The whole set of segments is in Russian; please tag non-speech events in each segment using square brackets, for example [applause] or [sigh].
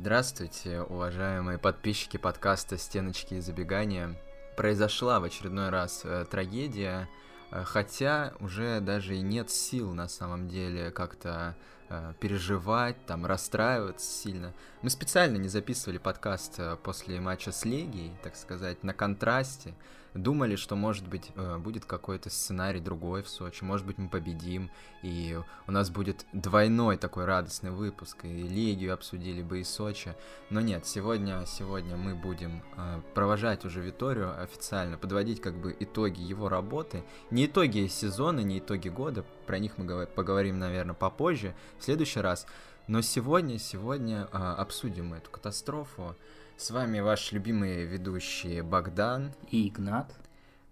Здравствуйте, уважаемые подписчики подкаста «Стеночки и забегания». Произошла в очередной раз э, трагедия, э, хотя уже даже и нет сил на самом деле как-то переживать, там, расстраиваться сильно. Мы специально не записывали подкаст э, после матча с Легией, так сказать, на контрасте, думали, что, может быть, э, будет какой-то сценарий другой в Сочи, может быть, мы победим, и у нас будет двойной такой радостный выпуск, и Лигию обсудили бы и Сочи. Но нет, сегодня, сегодня мы будем э, провожать уже Виторию официально, подводить как бы итоги его работы. Не итоги сезона, не итоги года, про них мы поговорим, наверное, попозже, в следующий раз. Но сегодня, сегодня э, обсудим эту катастрофу, с вами ваши любимые ведущие Богдан и Игнат.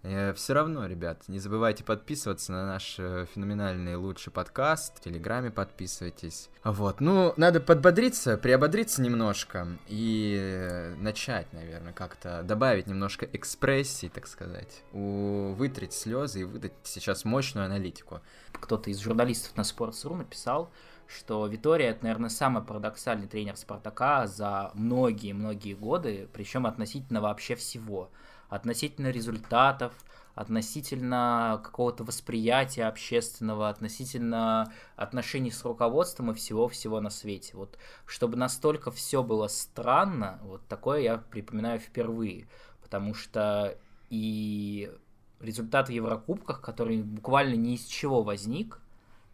Э, все равно, ребят, не забывайте подписываться на наш э, феноменальный лучший подкаст. В Телеграме подписывайтесь. Вот, ну, надо подбодриться, приободриться немножко и э, начать, наверное, как-то добавить немножко экспрессии, так сказать. У... Вытрить слезы и выдать сейчас мощную аналитику. Кто-то из журналистов на Sports.ru написал, что Витория это, наверное, самый парадоксальный тренер Спартака за многие-многие годы, причем относительно вообще всего. Относительно результатов, относительно какого-то восприятия общественного, относительно отношений с руководством и всего-всего на свете. Вот чтобы настолько все было странно, вот такое я припоминаю впервые, потому что и результат в Еврокубках, который буквально ни из чего возник,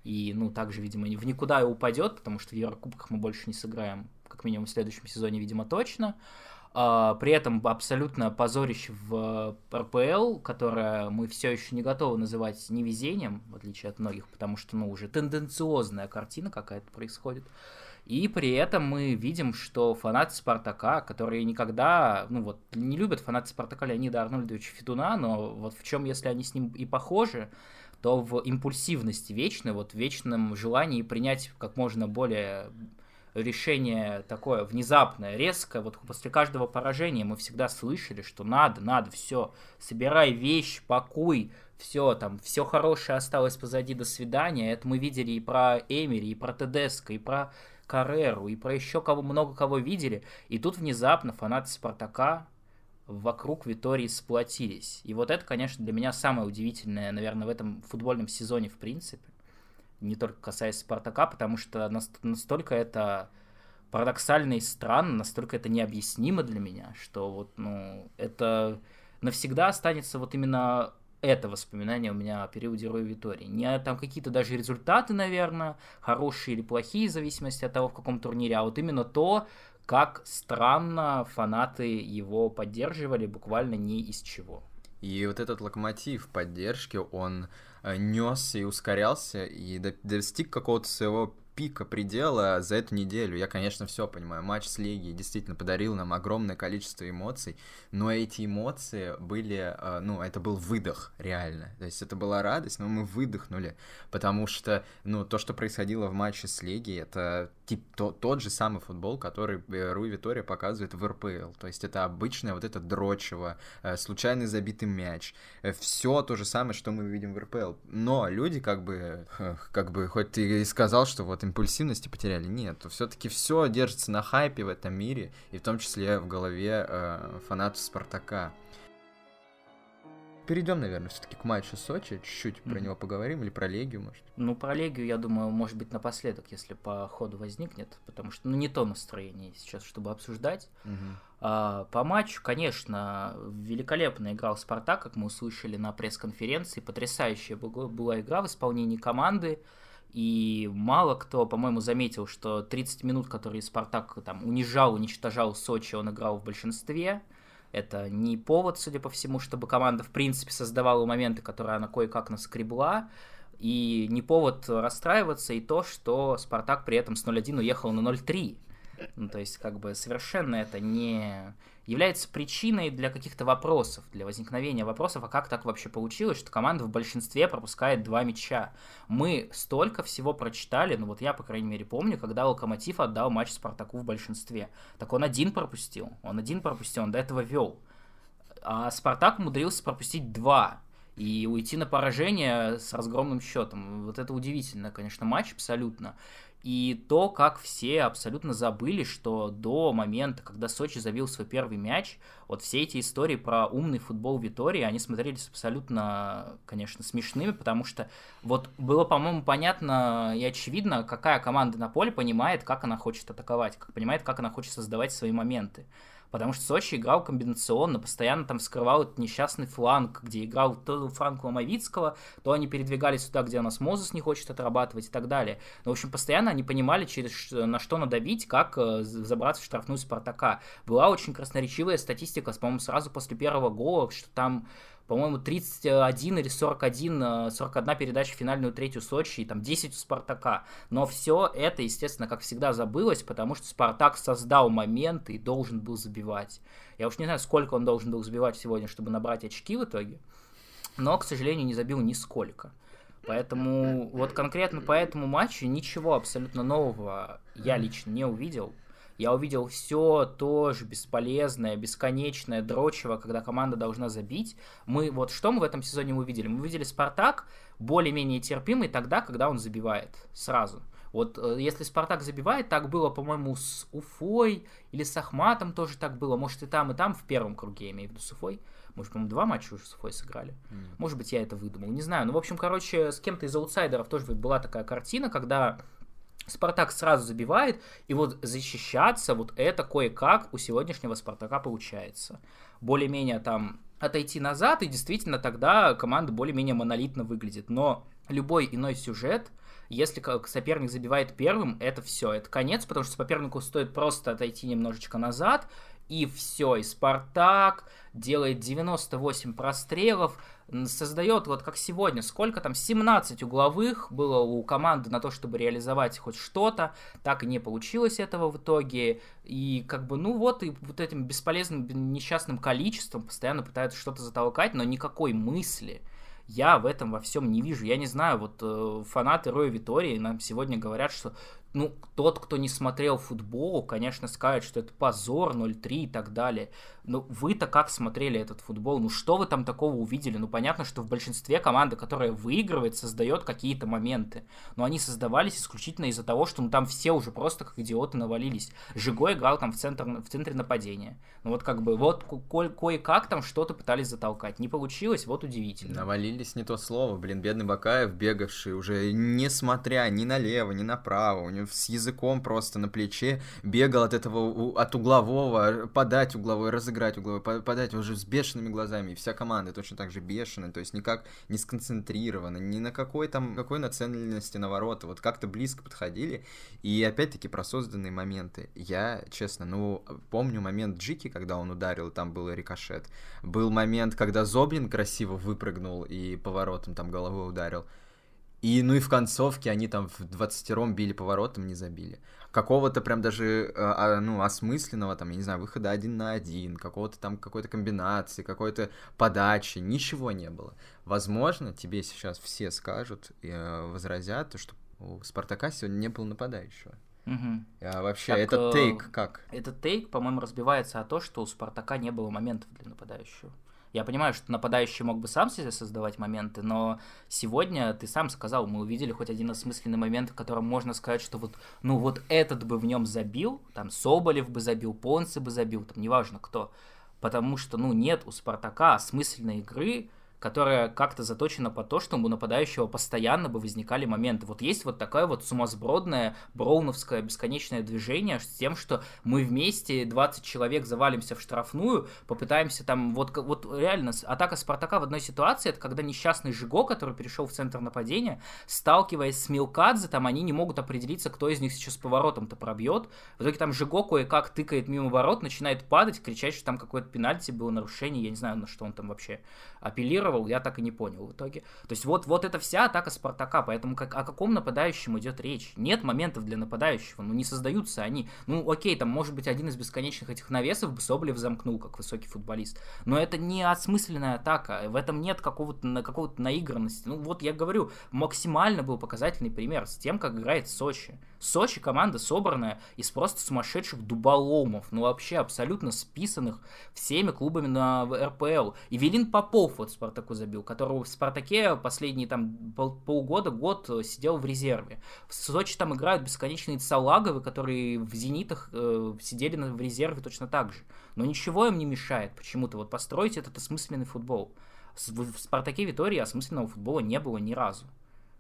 и, ну, также, видимо, в никуда и упадет, потому что в Еврокубках мы больше не сыграем, как минимум в следующем сезоне, видимо, точно. А, при этом абсолютно позорище в РПЛ, которое мы все еще не готовы называть невезением, в отличие от многих, потому что, ну, уже тенденциозная картина какая-то происходит. И при этом мы видим, что фанаты Спартака, которые никогда, ну вот, не любят фанаты Спартака Леонида Арнольдовича Федуна, но вот в чем, если они с ним и похожи, то в импульсивности вечной, вот в вечном желании принять как можно более решение такое внезапное, резкое, вот после каждого поражения мы всегда слышали, что надо, надо, все, собирай вещь, пакуй, все там, все хорошее осталось позади, до свидания. Это мы видели и про Эмери, и про Тедеско, и про Карреру, и про еще кого много кого видели. И тут внезапно фанаты Спартака вокруг Витории сплотились. И вот это, конечно, для меня самое удивительное, наверное, в этом футбольном сезоне в принципе. Не только касаясь Спартака, потому что настолько это парадоксально и странно, настолько это необъяснимо для меня, что вот, ну, это навсегда останется вот именно это воспоминание у меня о периоде Роя Витории. Не там какие-то даже результаты, наверное, хорошие или плохие, в зависимости от того, в каком турнире, а вот именно то, как странно фанаты его поддерживали буквально не из чего. И вот этот локомотив поддержки, он несся и ускорялся, и достиг какого-то своего пика предела за эту неделю. Я, конечно, все понимаю. Матч с Легией действительно подарил нам огромное количество эмоций, но эти эмоции были, э, ну, это был выдох, реально. То есть это была радость, но мы выдохнули, потому что, ну, то, что происходило в матче с Легией, это тип, то, тот же самый футбол, который э, Руи Витория показывает в РПЛ. То есть это обычное вот это дрочево, э, случайный забитый мяч. Все то же самое, что мы видим в РПЛ. Но люди как бы, как бы, хоть ты и сказал, что вот импульсивности потеряли. Нет, все-таки все держится на хайпе в этом мире, и в том числе в голове э, фанатов Спартака. Перейдем, наверное, все-таки к матчу Сочи, чуть-чуть mm-hmm. про него поговорим, или про Легию, может? Ну, про Легию, я думаю, может быть, напоследок, если по ходу возникнет, потому что, ну, не то настроение сейчас, чтобы обсуждать. Mm-hmm. А, по матчу, конечно, великолепно играл Спартак, как мы услышали на пресс-конференции, потрясающая была игра в исполнении команды, и мало кто, по-моему, заметил, что 30 минут, которые Спартак там унижал, уничтожал Сочи, он играл в большинстве. Это не повод, судя по всему, чтобы команда, в принципе, создавала моменты, которые она кое-как наскребла. И не повод расстраиваться и то, что Спартак при этом с 0-1 уехал на 0-3. Ну, то есть, как бы совершенно это не является причиной для каких-то вопросов, для возникновения вопросов, а как так вообще получилось, что команда в большинстве пропускает два мяча. Мы столько всего прочитали, ну вот я, по крайней мере, помню, когда Локомотив отдал матч Спартаку в большинстве. Так он один пропустил, он один пропустил, он до этого вел. А Спартак умудрился пропустить два. и уйти на поражение с разгромным счетом. Вот это удивительно, конечно, матч абсолютно. И то, как все абсолютно забыли, что до момента, когда Сочи забил свой первый мяч, вот все эти истории про умный футбол Витории, они смотрелись абсолютно, конечно, смешными, потому что вот было, по-моему, понятно и очевидно, какая команда на поле понимает, как она хочет атаковать, как понимает, как она хочет создавать свои моменты потому что Сочи играл комбинационно, постоянно там скрывал этот несчастный фланг, где играл то Франк Ломовицкого, то они передвигались сюда, где у нас Мозес не хочет отрабатывать и так далее. Но, в общем, постоянно они понимали, через на что надавить, как э, забраться в штрафную Спартака. Была очень красноречивая статистика, по-моему, сразу после первого гола, что там по-моему, 31 или 41, 41 э, передача в финальную третью Сочи, и там 10 у Спартака. Но все это, естественно, как всегда забылось, потому что Спартак создал момент и должен был забивать. Я уж не знаю, сколько он должен был забивать сегодня, чтобы набрать очки в итоге, но, к сожалению, не забил нисколько. Поэтому вот конкретно по этому матчу ничего абсолютно нового я лично не увидел я увидел все тоже бесполезное, бесконечное, дрочево, когда команда должна забить. Мы вот что мы в этом сезоне увидели? Мы увидели Спартак более-менее терпимый тогда, когда он забивает сразу. Вот э, если Спартак забивает, так было, по-моему, с Уфой или с Ахматом тоже так было. Может, и там, и там в первом круге, я имею в виду с Уфой. Может, по-моему, два матча уже с Уфой сыграли. Mm. Может быть, я это выдумал, не знаю. Ну, в общем, короче, с кем-то из аутсайдеров тоже была такая картина, когда Спартак сразу забивает, и вот защищаться, вот это кое-как у сегодняшнего Спартака получается. Более-менее там отойти назад, и действительно тогда команда более-менее монолитно выглядит. Но любой иной сюжет, если соперник забивает первым, это все, это конец, потому что сопернику стоит просто отойти немножечко назад, и все, и Спартак делает 98 прострелов, создает, вот как сегодня, сколько там, 17 угловых было у команды на то, чтобы реализовать хоть что-то, так и не получилось этого в итоге, и как бы, ну вот, и вот этим бесполезным, несчастным количеством постоянно пытаются что-то затолкать, но никакой мысли. Я в этом во всем не вижу. Я не знаю, вот э, фанаты Роя Витории нам сегодня говорят, что ну, тот, кто не смотрел футбол, конечно, скажет, что это позор, 0-3 и так далее. Но вы-то как смотрели этот футбол? Ну, что вы там такого увидели? Ну, понятно, что в большинстве команда, которая выигрывает, создает какие-то моменты. Но они создавались исключительно из-за того, что ну, там все уже просто как идиоты навалились. Жиго играл там в, центр, в центре нападения. Ну, вот как бы, вот ко- кое-как там что-то пытались затолкать. Не получилось, вот удивительно. Навалились не то слово. Блин, бедный Бакаев, бегавший уже, несмотря ни налево, ни направо, у него с языком просто на плече, бегал от этого, от углового, подать угловой, разыграть угловой, подать уже с бешеными глазами. И вся команда точно так же бешеная, то есть никак не сконцентрирована, ни на какой там, какой нацеленности на ворота. Вот как-то близко подходили. И опять-таки про созданные моменты. Я, честно, ну, помню момент Джики, когда он ударил, там был рикошет. Был момент, когда Зоблин красиво выпрыгнул и поворотом там головой ударил. И, ну и в концовке они там в 20 били поворотом, не забили. Какого-то прям даже, а, ну, осмысленного, там, я не знаю, выхода один на один, какого-то там, какой-то комбинации, какой-то подачи, ничего не было. Возможно, тебе сейчас все скажут э, возразят, что у Спартака сегодня не было нападающего. Угу. А вообще, так, этот тейк как? Этот тейк, по-моему, разбивается о том, что у Спартака не было моментов для нападающего. Я понимаю, что нападающий мог бы сам себе создавать моменты, но сегодня ты сам сказал, мы увидели хоть один осмысленный момент, в котором можно сказать, что вот, ну вот этот бы в нем забил, там Соболев бы забил, Понце бы забил, там неважно кто, потому что, ну, нет у Спартака осмысленной игры, которая как-то заточена по то, что у нападающего постоянно бы возникали моменты. Вот есть вот такое вот сумасбродное броуновское бесконечное движение с тем, что мы вместе, 20 человек, завалимся в штрафную, попытаемся там, вот, вот реально, атака Спартака в одной ситуации, это когда несчастный Жиго, который перешел в центр нападения, сталкиваясь с Милкадзе, там они не могут определиться, кто из них сейчас поворотом-то пробьет. В итоге там Жиго кое-как тыкает мимо ворот, начинает падать, кричать, что там какое-то пенальти было, нарушение, я не знаю, на что он там вообще апеллировал, я так и не понял в итоге. То есть вот, вот это вся атака Спартака, поэтому как, о каком нападающем идет речь? Нет моментов для нападающего, ну не создаются они. Ну окей, там может быть один из бесконечных этих навесов бы Соболев замкнул, как высокий футболист, но это не осмысленная атака, в этом нет какого-то какого наигранности. Ну вот я говорю, максимально был показательный пример с тем, как играет Сочи. Сочи команда собранная из просто сумасшедших дуболомов, ну вообще абсолютно списанных всеми клубами на РПЛ. И Велин Попов вот Спартаку забил, которого в Спартаке последние там пол, полгода, год сидел в резерве. В Сочи там играют бесконечные Салаговы, которые в Зенитах э, сидели в резерве точно так же. Но ничего им не мешает почему-то вот построить этот осмысленный футбол. В Спартаке Витории осмысленного футбола не было ни разу.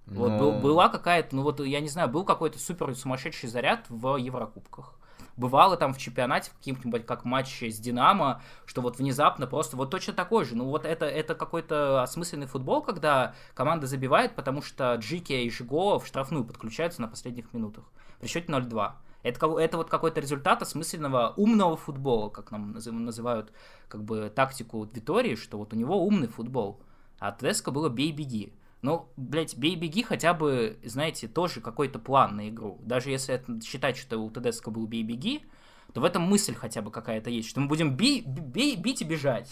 Но... Вот был, была какая-то, ну вот я не знаю, был какой-то супер сумасшедший заряд в Еврокубках. Бывало там в чемпионате, в каким-нибудь как матч с Динамо, что вот внезапно просто вот точно такой же. Ну вот это, это какой-то осмысленный футбол, когда команда забивает, потому что Джики и Жиго в штрафную подключаются на последних минутах. При счете 0-2. Это, это вот какой-то результат осмысленного умного футбола, как нам называют как бы тактику Витории, что вот у него умный футбол. А Тедеско было бей-беги. Ну, блядь, бей-беги хотя бы, знаете, тоже какой-то план на игру. Даже если это, считать, что у Тедеско был бей-беги, то в этом мысль хотя бы какая-то есть, что мы будем би, би, бить и бежать.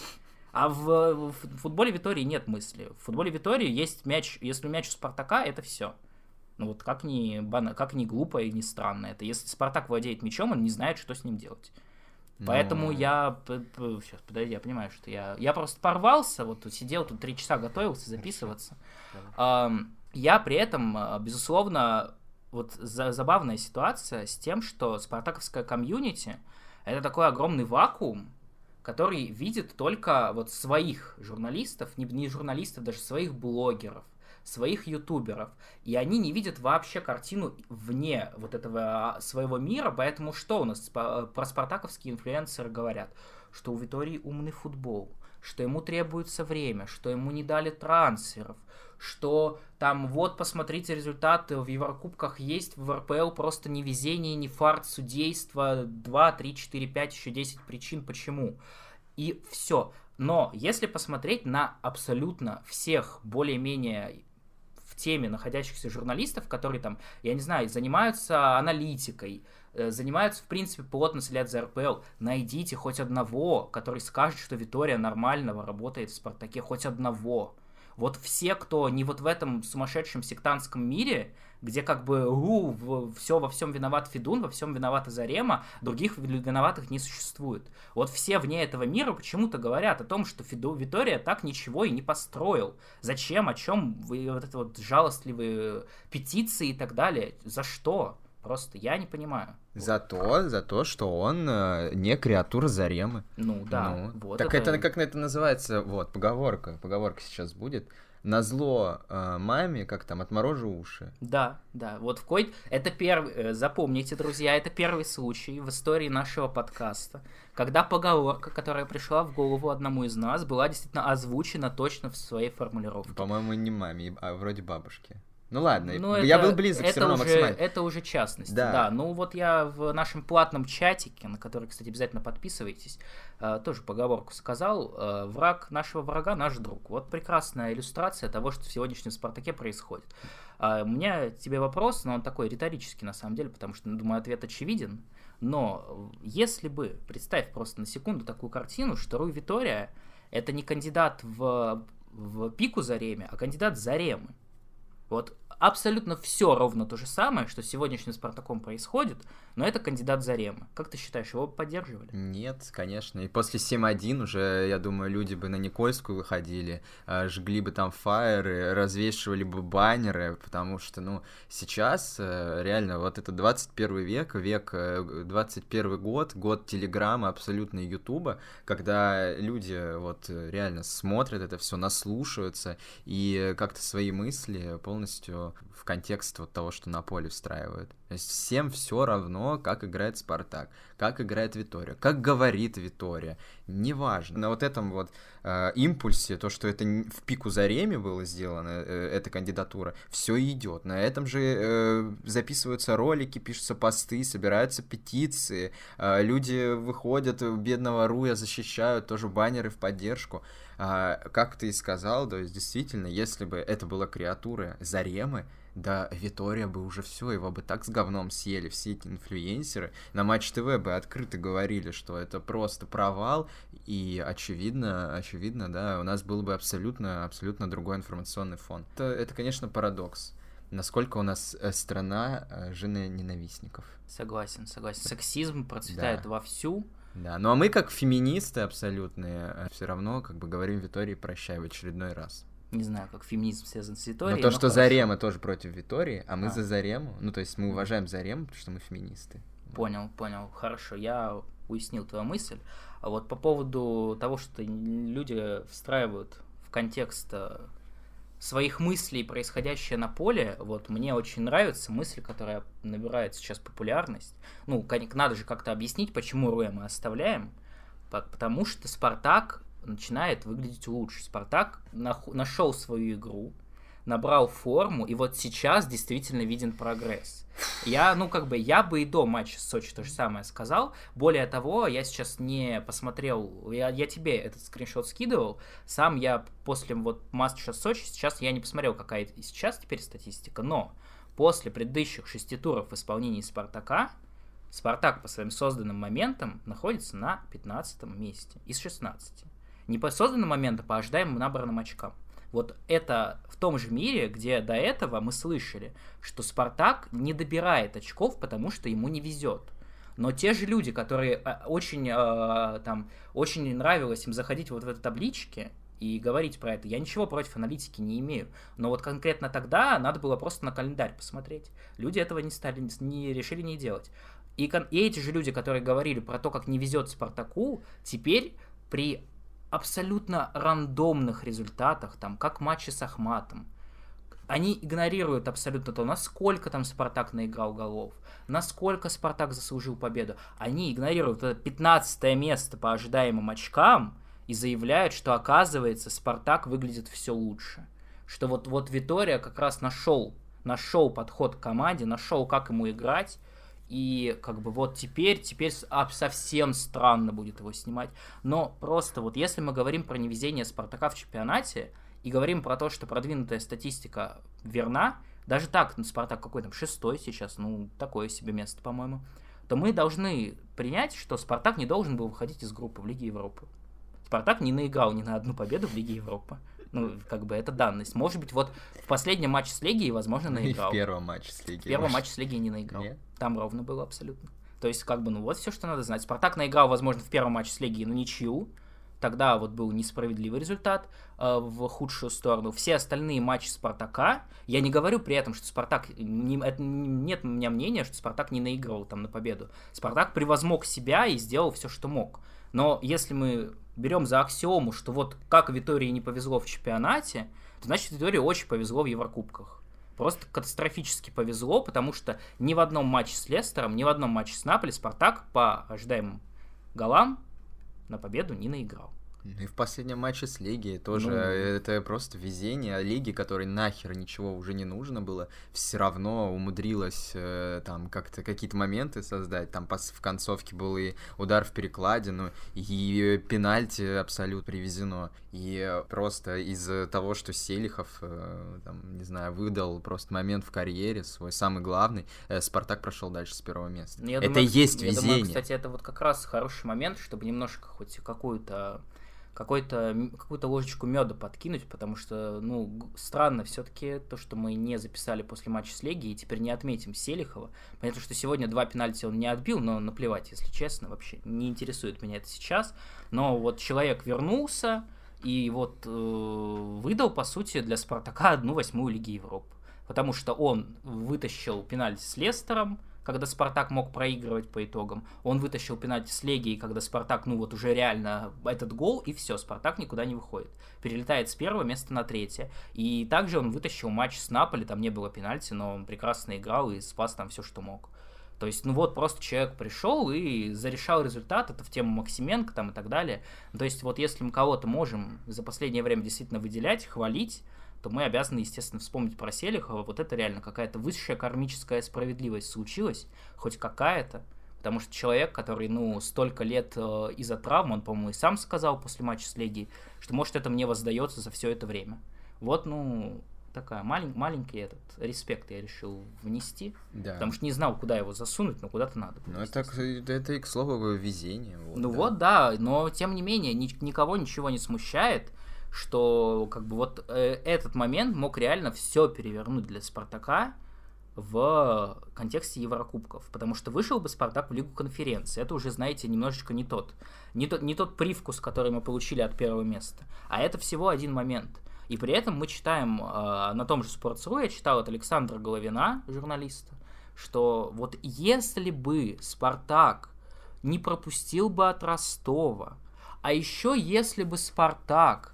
А в, в футболе Витории нет мысли. В футболе Витории есть мяч, если мяч у Спартака, это все. Ну вот как ни, бана, как ни глупо и ни странно это. Если Спартак владеет мячом, он не знает, что с ним делать. Поэтому Но... я... Сейчас, подожди, я понимаю, что я... Я просто порвался, вот сидел тут три часа, готовился записываться. Я при этом, а, безусловно, вот забавная ситуация с тем, что спартаковская комьюнити — это такой огромный вакуум, который видит только вот своих журналистов, не, не журналистов, даже своих блогеров, своих ютуберов, и они не видят вообще картину вне вот этого а, своего мира, поэтому что у нас про спартаковские инфлюенсеры говорят? Что у Витории умный футбол, что ему требуется время, что ему не дали трансферов, что там вот посмотрите результаты в Еврокубках есть, в РПЛ просто не везение, не фарт, судейство, 2, 3, 4, 5, еще 10 причин почему. И все. Но если посмотреть на абсолютно всех более-менее в теме находящихся журналистов, которые там, я не знаю, занимаются аналитикой, э, занимаются, в принципе, плотно следят за РПЛ, найдите хоть одного, который скажет, что Витория нормального работает в Спартаке, хоть одного. Вот все, кто не вот в этом сумасшедшем сектантском мире, где как бы у, все во всем виноват Федун, во всем виновата Зарема, других виноватых не существует. Вот все вне этого мира почему-то говорят о том, что Феду, Витория так ничего и не построил. Зачем, о чем вы вот это вот жалостливые петиции и так далее? За что? Просто я не понимаю. За то, за то, что он э, не креатура Заремы. Ну да. Ну, вот так это... это как это называется? Вот, поговорка. Поговорка сейчас будет. На зло э, маме, как там, отморожу уши. Да, да. Вот в кой... Это первый... Э, запомните, друзья, это первый случай в истории нашего подкаста, когда поговорка, которая пришла в голову одному из нас, была действительно озвучена точно в своей формулировке. По-моему, не маме, а вроде бабушки. Ну ладно, Но я это, был близок это все равно уже, максимально. Это уже частность. Да. да. Ну вот я в нашем платном чатике, на который, кстати, обязательно подписывайтесь, э, тоже поговорку сказал. Э, враг нашего врага наш друг. Вот прекрасная иллюстрация того, что в сегодняшнем Спартаке происходит. Э, у меня тебе вопрос, но он такой риторический на самом деле, потому что, думаю, ответ очевиден. Но если бы, представь просто на секунду такую картину, что Руй Витория это не кандидат в, в пику Зареме, а кандидат Заремы. Вот абсолютно все ровно то же самое, что с сегодняшним Спартаком происходит, но это кандидат Зарема. Как ты считаешь, его поддерживали? Нет, конечно. И после 7-1 уже, я думаю, люди бы на Никольскую выходили, а, жгли бы там фаеры, развешивали бы баннеры, потому что, ну, сейчас э, реально вот это 21 век, век 21 э, год, год Телеграма, абсолютно Ютуба, когда люди вот реально смотрят это все, наслушаются и как-то свои мысли полностью в контекст вот того, что на поле встраивают. То есть всем все равно, как играет Спартак, как играет Витория, как говорит Витория, неважно. На вот этом вот э, импульсе, то, что это в пику Зареме было сделано, э, эта кандидатура, все идет. На этом же э, записываются ролики, пишутся посты, собираются петиции, э, люди выходят, бедного Руя защищают, тоже баннеры в поддержку. А, как ты и сказал, то есть действительно, если бы это была креатура Заремы, да Витория бы уже все, его бы так с говном съели все эти инфлюенсеры. На Матч ТВ бы открыто говорили, что это просто провал, и очевидно, очевидно, да, у нас был бы абсолютно, абсолютно другой информационный фон. Это, это конечно, парадокс. насколько у нас э, страна э, жены ненавистников. Согласен, согласен. Сексизм процветает да. вовсю. Да, ну а мы как феминисты абсолютные э, все равно как бы говорим Витории прощай в очередной раз. Не знаю, как феминизм связан с Виторией. Но то, но что хорошо. Зарема тоже против Витории, а мы а. за Зарему. Ну, то есть мы уважаем Зарему, потому что мы феминисты. Понял, понял. Хорошо, я уяснил твою мысль. А вот по поводу того, что люди встраивают в контекст э, своих мыслей, происходящее на поле, вот мне очень нравится мысль, которая набирает сейчас популярность. Ну, надо же как-то объяснить, почему Руэ мы оставляем. Потому что Спартак начинает выглядеть лучше. Спартак нашел свою игру, набрал форму, и вот сейчас действительно виден прогресс. Я, ну, как бы, я бы и до матча с Сочи то же самое сказал. Более того, я сейчас не посмотрел, я, я тебе этот скриншот скидывал, сам я после вот матча с Сочи, сейчас я не посмотрел, какая сейчас теперь статистика, но после предыдущих шести туров в исполнении Спартака, Спартак по своим созданным моментам находится на 15 месте из 16. Не по созданным моментам, а ожидаемым набранным очкам. Вот это в том же мире, где до этого мы слышали, что Спартак не добирает очков, потому что ему не везет. Но те же люди, которые э, очень, э, там, очень нравилось им заходить вот в эти таблички и говорить про это, я ничего против аналитики не имею. Но вот конкретно тогда надо было просто на календарь посмотреть. Люди этого не стали, не решили не делать. И, и эти же люди, которые говорили про то, как не везет Спартаку, теперь при абсолютно рандомных результатах, там, как матчи с Ахматом. Они игнорируют абсолютно то, насколько там Спартак наиграл голов, насколько Спартак заслужил победу. Они игнорируют это 15 место по ожидаемым очкам и заявляют, что оказывается Спартак выглядит все лучше. Что вот, вот Витория как раз нашел, нашел подход к команде, нашел, как ему играть, и как бы вот теперь, теперь совсем странно будет его снимать. Но просто вот если мы говорим про невезение Спартака в чемпионате и говорим про то, что продвинутая статистика верна, даже так, ну, Спартак какой там, шестой сейчас, ну, такое себе место, по-моему, то мы должны принять, что Спартак не должен был выходить из группы в Лиге Европы. Спартак не наиграл ни на одну победу в Лиге Европы. Ну, как бы это данность. Может быть, вот в последнем матче с Легией, возможно, наиграл. И в первом матче с Легией. В первом матче с Легией не наиграл. Нет? Там ровно было абсолютно. То есть, как бы, ну вот все, что надо знать. Спартак наиграл, возможно, в первом матче с Легией на ничью. Тогда вот был несправедливый результат э, в худшую сторону. Все остальные матчи Спартака, я не говорю при этом, что Спартак, не, это, нет у меня мнения, что Спартак не наигрывал там на победу. Спартак превозмог себя и сделал все, что мог. Но если мы берем за аксиому, что вот как Витории не повезло в чемпионате, то значит Витории очень повезло в Еврокубках. Просто катастрофически повезло, потому что ни в одном матче с Лестером, ни в одном матче с Наполи Спартак по ожидаемым голам на победу не наиграл. Ну и в последнем матче с Лигией тоже ну, это просто везение. Лиги, которой нахер ничего уже не нужно было, все равно умудрилась э, там как-то какие-то моменты создать. Там в концовке был и удар в перекладину, и пенальти абсолютно привезено. И просто из-за того, что Селихов, э, там, не знаю, выдал просто момент в карьере свой самый главный, э, Спартак прошел дальше с первого места. Я это думаю, есть я везение. Думаю, кстати, это вот как раз хороший момент, чтобы немножко хоть какую-то какой-то, какую-то ложечку меда подкинуть, потому что, ну, странно все-таки то, что мы не записали после матча с Легией, и теперь не отметим Селихова. Понятно, что сегодня два пенальти он не отбил, но наплевать, если честно, вообще не интересует меня это сейчас. Но вот человек вернулся и вот э, выдал, по сути, для Спартака одну восьмую Лиги Европы. Потому что он вытащил пенальти с Лестером, когда Спартак мог проигрывать по итогам. Он вытащил пенальти с Легией, когда Спартак, ну вот уже реально этот гол, и все, Спартак никуда не выходит. Перелетает с первого места на третье. И также он вытащил матч с Наполи, там не было пенальти, но он прекрасно играл и спас там все, что мог. То есть, ну вот, просто человек пришел и зарешал результат, это в тему Максименко там и так далее. То есть, вот если мы кого-то можем за последнее время действительно выделять, хвалить, то мы обязаны, естественно, вспомнить про Селихова. Вот это реально какая-то высшая кармическая справедливость случилась, хоть какая-то. Потому что человек, который, ну, столько лет э, из-за травм, он, по-моему, и сам сказал после матча с Легией, что, может, это мне воздается за все это время. Вот, ну, такая малень, маленький этот респект я решил внести, да. потому что не знал, куда его засунуть, но куда-то надо. Ну это, это и к слову везение. Вот, ну да. вот, да, но тем не менее ни, никого ничего не смущает, что как бы вот э, этот момент мог реально все перевернуть для Спартака в контексте Еврокубков, потому что вышел бы Спартак в Лигу конференции. Это уже, знаете, немножечко не тот, не тот, не тот привкус, который мы получили от первого места. А это всего один момент. И при этом мы читаем э, на том же Sports.ru, я читал от Александра Головина, журналиста, что вот если бы Спартак не пропустил бы от Ростова, а еще если бы Спартак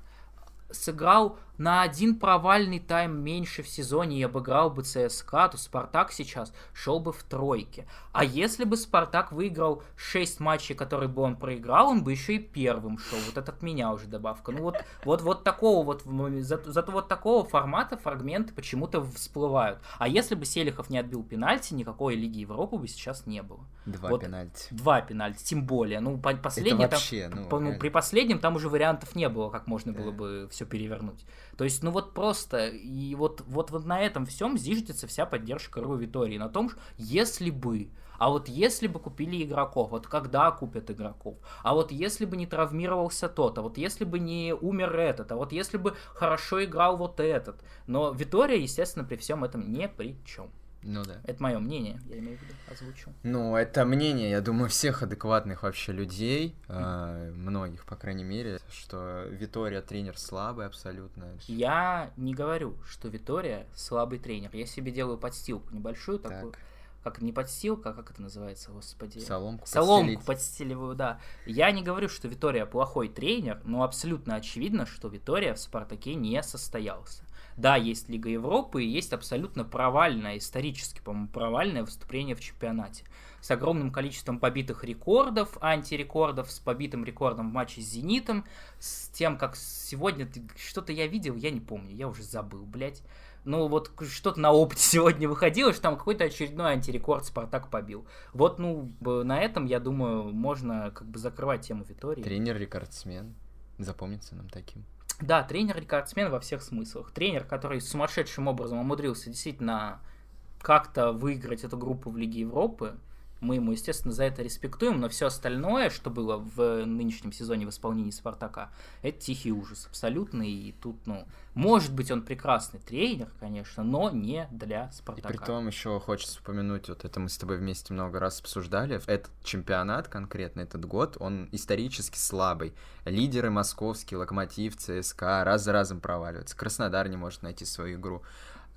сыграл на один провальный тайм меньше в сезоне и обыграл бы ЦСКА, то Спартак сейчас шел бы в тройке. А если бы Спартак выиграл 6 матчей, которые бы он проиграл, он бы еще и первым шел. Вот это от меня уже добавка. Ну вот, вот, вот такого вот, зато, зато вот такого формата фрагменты почему-то всплывают. А если бы Селихов не отбил пенальти, никакой Лиги Европы бы сейчас не было. Два вот, пенальти. Два пенальти, тем более. Ну, последний, это вообще, там, ну, ну, реально. при последнем там уже вариантов не было, как можно Да. было бы все перевернуть. То есть, ну вот просто, и вот, вот, вот на этом всем зиждется вся поддержка Ру Витории, на том, что если бы, а вот если бы купили игроков, вот когда купят игроков, а вот если бы не травмировался тот, а вот если бы не умер этот, а вот если бы хорошо играл вот этот. Но Витория, естественно, при всем этом ни при чем. Ну да. Это мое мнение, я имею в виду, озвучу. Ну, это мнение, я думаю, всех адекватных вообще людей, э, многих, по крайней мере, что Витория тренер слабый абсолютно. Я не говорю, что Витория слабый тренер. Я себе делаю подстилку небольшую такую. Так, Как не подстилка, а как это называется, господи? соломку Соломку подстелить. подстеливаю, да. Я не говорю, что Витория плохой тренер, но абсолютно очевидно, что Витория в Спартаке не состоялся. Да, есть Лига Европы и есть абсолютно провальное, исторически, по-моему, провальное выступление в чемпионате. С огромным количеством побитых рекордов, антирекордов, с побитым рекордом в матче с «Зенитом», с тем, как сегодня что-то я видел, я не помню, я уже забыл, блядь. Ну, вот что-то на опыте [laughs] сегодня выходило, что там какой-то очередной антирекорд Спартак побил. Вот, ну, на этом, я думаю, можно как бы закрывать тему Витории. Тренер-рекордсмен. Запомнится нам таким. Да, тренер-рекордсмен во всех смыслах. Тренер, который сумасшедшим образом умудрился действительно как-то выиграть эту группу в Лиге Европы. Мы ему, естественно, за это респектуем, но все остальное, что было в нынешнем сезоне в исполнении Спартака, это тихий ужас абсолютный. И тут, ну, может быть, он прекрасный тренер, конечно, но не для И Спартака. при том еще хочется упомянуть, вот это мы с тобой вместе много раз обсуждали, этот чемпионат конкретно, этот год, он исторически слабый. Лидеры московские, Локомотив, ЦСКА раз за разом проваливаются. Краснодар не может найти свою игру.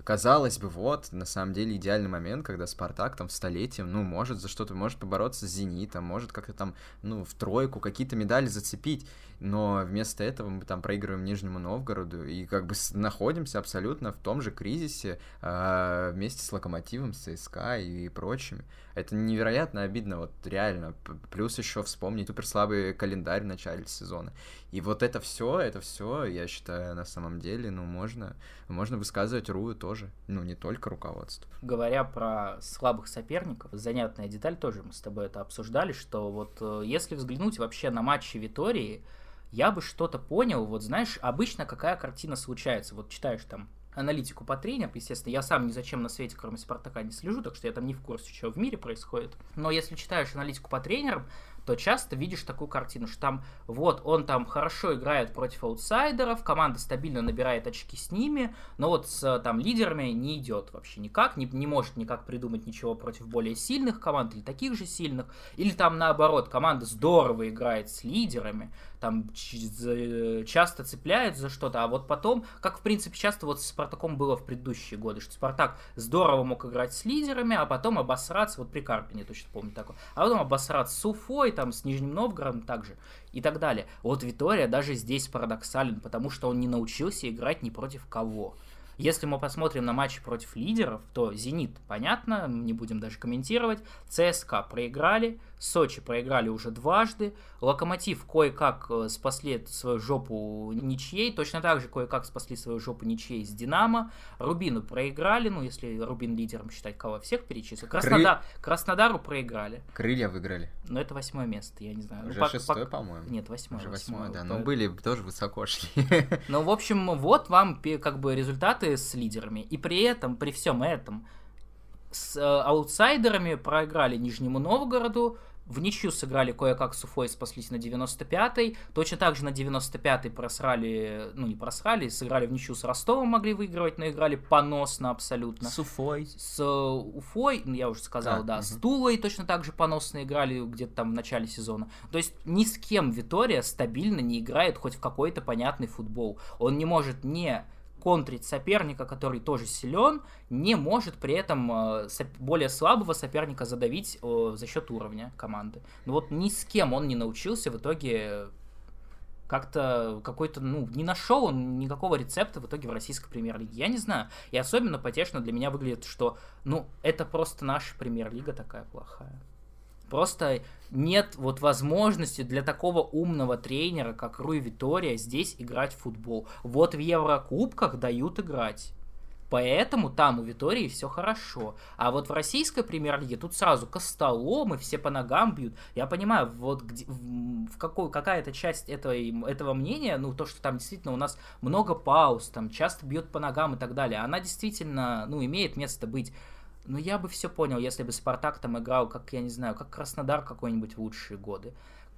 Казалось бы, вот, на самом деле, идеальный момент, когда Спартак там в столетие, ну, может за что-то, может побороться с Зенитом, может как-то там, ну, в тройку какие-то медали зацепить, но вместо этого мы там проигрываем Нижнему Новгороду и как бы находимся абсолютно в том же кризисе а, вместе с Локомотивом, с ЦСКА и прочими. Это невероятно обидно, вот реально. Плюс еще вспомнить супер слабый календарь в начале сезона. И вот это все, это все, я считаю, на самом деле, ну, можно, можно высказывать Рую тоже. Ну, не только руководство. говоря про слабых соперников, занятная деталь тоже мы с тобой это обсуждали, что вот э, если взглянуть вообще на матчи Витории, я бы что-то понял, вот знаешь, обычно какая картина случается, вот читаешь там аналитику по тренерам, естественно, я сам ни зачем на свете, кроме Спартака, не слежу, так что я там не в курсе, что в мире происходит. Но если читаешь аналитику по тренерам, то часто видишь такую картину, что там вот он там хорошо играет против аутсайдеров, команда стабильно набирает очки с ними, но вот с там лидерами не идет вообще никак, не, не может никак придумать ничего против более сильных команд или таких же сильных, или там наоборот, команда здорово играет с лидерами, там за- часто цепляют за что-то, а вот потом, как в принципе часто вот с Спартаком было в предыдущие годы, что Спартак здорово мог играть с лидерами, а потом обосраться, вот при Карпине точно помню такое, а потом обосраться с Уфой, там с Нижним Новгородом также и так далее. Вот Витория даже здесь парадоксален, потому что он не научился играть ни против кого. Если мы посмотрим на матчи против лидеров, то «Зенит», понятно, не будем даже комментировать, ЦСКА проиграли, Сочи проиграли уже дважды, Локомотив кое-как э, спасли свою жопу ничьей, точно так же кое-как спасли свою жопу ничьей с Динамо, Рубину проиграли, ну если Рубин лидером считать, кого всех перечислил, Краснодар, Краснодару проиграли, Крылья выиграли. но это восьмое место, я не знаю. Ну, Уже пок- шестое, пок- по-моему. Нет, восьмое. Уже восьмое, да. Вот, Ну, были тоже высоко шли. [laughs] Ну, в общем, вот вам как бы результаты с лидерами. И при этом, при всем этом, с э, аутсайдерами проиграли Нижнему Новгороду, в ничью сыграли кое-как с Уфой, спаслись на 95-й. Точно так же на 95-й просрали, ну не просрали, сыграли в ничью с Ростовом, могли выигрывать, но играли поносно абсолютно. С Уфой. С Уфой, ну я уже сказал, а, да, угу. с Тулой точно так же поносно играли где-то там в начале сезона. То есть ни с кем Витория стабильно не играет хоть в какой-то понятный футбол. Он не может не контрить соперника, который тоже силен, не может при этом э, более слабого соперника задавить э, за счет уровня команды. Но вот ни с кем он не научился в итоге как-то какой-то, ну, не нашел он никакого рецепта в итоге в российской премьер-лиге. Я не знаю. И особенно потешно для меня выглядит, что, ну, это просто наша премьер-лига такая плохая. Просто нет вот возможности для такого умного тренера, как Руи Витория, здесь играть в футбол. Вот в Еврокубках дают играть. Поэтому там у Витории все хорошо. А вот в российской премьер-лиге тут сразу костоломы, все по ногам бьют. Я понимаю, вот где, в, в какой, какая-то часть этого, этого мнения, ну, то, что там действительно у нас много пауз, там часто бьет по ногам и так далее, она действительно, ну, имеет место быть. Ну, я бы все понял, если бы Спартак там играл, как, я не знаю, как Краснодар какой-нибудь в лучшие годы.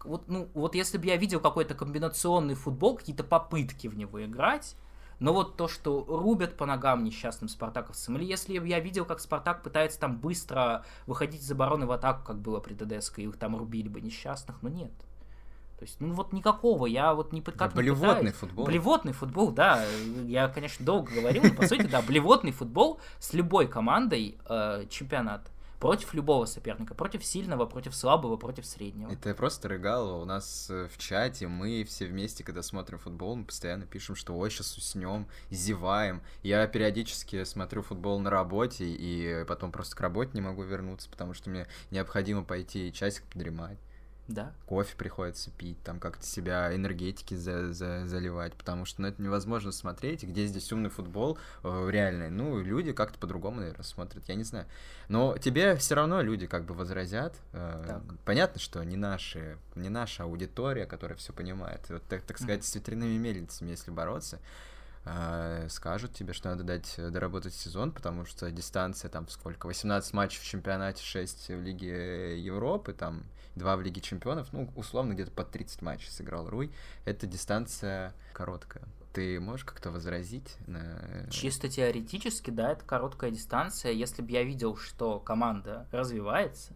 Вот, ну, вот если бы я видел какой-то комбинационный футбол, какие-то попытки в него играть, но вот то, что рубят по ногам несчастным спартаковцам, или если бы я видел, как Спартак пытается там быстро выходить из обороны в атаку, как было при ТДСК, и их там рубили бы несчастных, но нет. То есть, ну вот никакого, я вот не как да, Блевотный пытаюсь. футбол. Блевотный футбол, да. Я, конечно, долго говорил, но по сути, да, блевотный футбол с любой командой э, чемпионат против любого соперника, против сильного, против слабого, против среднего. Это просто рыгало. У нас э, в чате мы все вместе, когда смотрим футбол, мы постоянно пишем, что ой, сейчас уснем, зеваем. Я периодически смотрю футбол на работе, и потом просто к работе не могу вернуться, потому что мне необходимо пойти часик подремать. Да. Кофе приходится пить, там как-то себя энергетики за, за, заливать, потому что ну, это невозможно смотреть. Где здесь умный футбол э, реальный? Ну, люди как-то по-другому, наверное, смотрят, я не знаю. Но тебе все равно люди как бы возразят. Э, так. Понятно, что не наши, не наша аудитория, которая все понимает. Вот, так, так сказать, mm-hmm. с ветряными мельницами, если бороться э, скажут тебе, что надо дать э, доработать сезон, потому что дистанция там сколько, 18 матчей в чемпионате, 6 в Лиге Европы, там два в Лиге Чемпионов, ну, условно, где-то под 30 матчей сыграл Руй. Это дистанция короткая. Ты можешь как-то возразить? На... Чисто теоретически, да, это короткая дистанция. Если бы я видел, что команда развивается,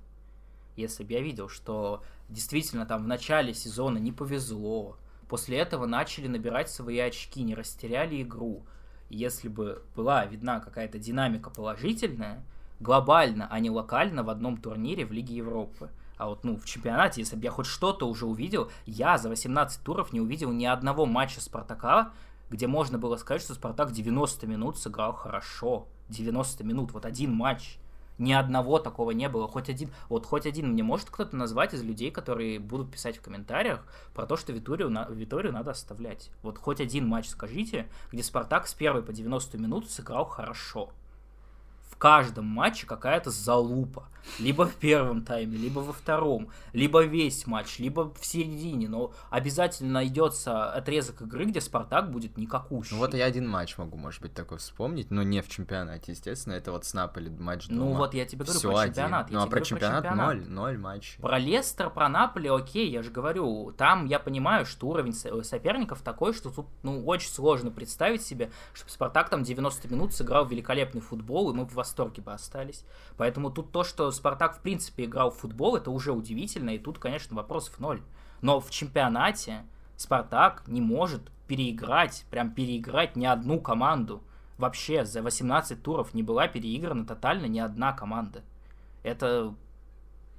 если бы я видел, что действительно там в начале сезона не повезло, после этого начали набирать свои очки, не растеряли игру. Если бы была видна какая-то динамика положительная, глобально, а не локально в одном турнире в Лиге Европы, а вот, ну, в чемпионате, если бы я хоть что-то уже увидел, я за 18 туров не увидел ни одного матча Спартака, где можно было сказать, что Спартак 90 минут сыграл хорошо. 90 минут, вот один матч. Ни одного такого не было. Хоть один, вот хоть один мне может кто-то назвать из людей, которые будут писать в комментариях про то, что Виторию, на, Виторию надо оставлять. Вот хоть один матч скажите, где Спартак с первой по 90 минут сыграл хорошо каждом матче какая-то залупа. Либо в первом тайме, либо во втором, либо весь матч, либо в середине. Но обязательно найдется отрезок игры, где Спартак будет никакущий. Ну вот я один матч могу, может быть, такой вспомнить, но не в чемпионате, естественно. Это вот с Наполи матч дома. Ну вот я тебе говорю Всё про чемпионат. Один. Ну а про чемпионат, про чемпионат ноль, ноль матч. Про Лестер, про Наполи, окей, я же говорю, там я понимаю, что уровень соперников такой, что тут ну очень сложно представить себе, чтобы Спартак там 90 минут сыграл великолепный футбол, и мы в восторге бы остались. Поэтому тут то, что Спартак в принципе играл в футбол, это уже удивительно, и тут, конечно, вопросов ноль. Но в чемпионате Спартак не может переиграть, прям переиграть ни одну команду. Вообще за 18 туров не была переиграна тотально ни одна команда. Это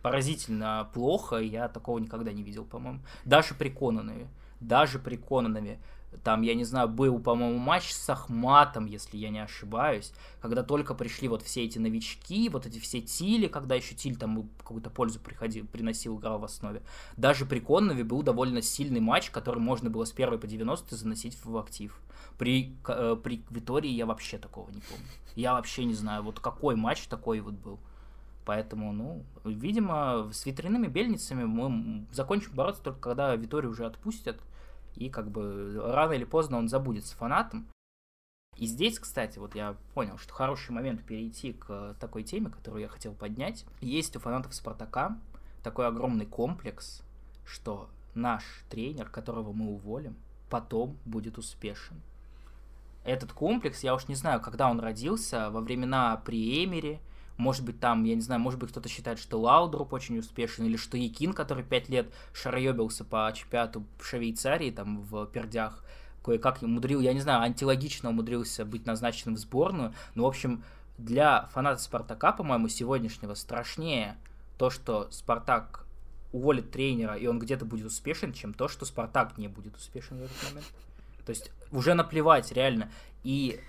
поразительно плохо, я такого никогда не видел, по-моему. Даже при Конанове. Даже при Конанове. Там, я не знаю, был, по-моему, матч с Ахматом, если я не ошибаюсь, когда только пришли вот все эти новички, вот эти все Тили, когда еще Тиль там какую-то пользу приходил, приносил, играл в основе. Даже при Коннове был довольно сильный матч, который можно было с первой по 90 заносить в актив. При, э, при Витории я вообще такого не помню. Я вообще не знаю, вот какой матч такой вот был. Поэтому, ну, видимо, с ветряными бельницами мы закончим бороться только когда Виторию уже отпустят и как бы рано или поздно он забудется фанатом. И здесь, кстати, вот я понял, что хороший момент перейти к такой теме, которую я хотел поднять. Есть у фанатов Спартака такой огромный комплекс, что наш тренер, которого мы уволим, потом будет успешен. Этот комплекс, я уж не знаю, когда он родился, во времена при Эмере, может быть, там, я не знаю, может быть, кто-то считает, что Лаудруп очень успешен, или что Якин, который пять лет шароебился по чемпионату в Швейцарии, там, в пердях, кое-как умудрил, я не знаю, антилогично умудрился быть назначенным в сборную. Но, в общем, для фаната Спартака, по-моему, сегодняшнего страшнее то, что Спартак уволит тренера, и он где-то будет успешен, чем то, что Спартак не будет успешен в этот момент. То есть уже наплевать, реально. И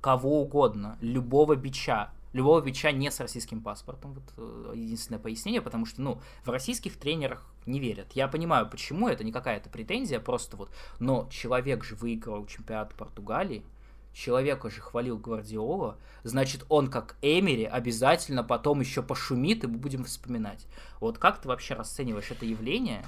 кого угодно, любого бича, любого бича не с российским паспортом. Вот э, единственное пояснение, потому что, ну, в российских тренерах не верят. Я понимаю, почему, это не какая-то претензия, просто вот, но человек же выиграл чемпионат Португалии, человека же хвалил Гвардиола, значит, он как Эмери обязательно потом еще пошумит, и мы будем вспоминать. Вот как ты вообще расцениваешь это явление?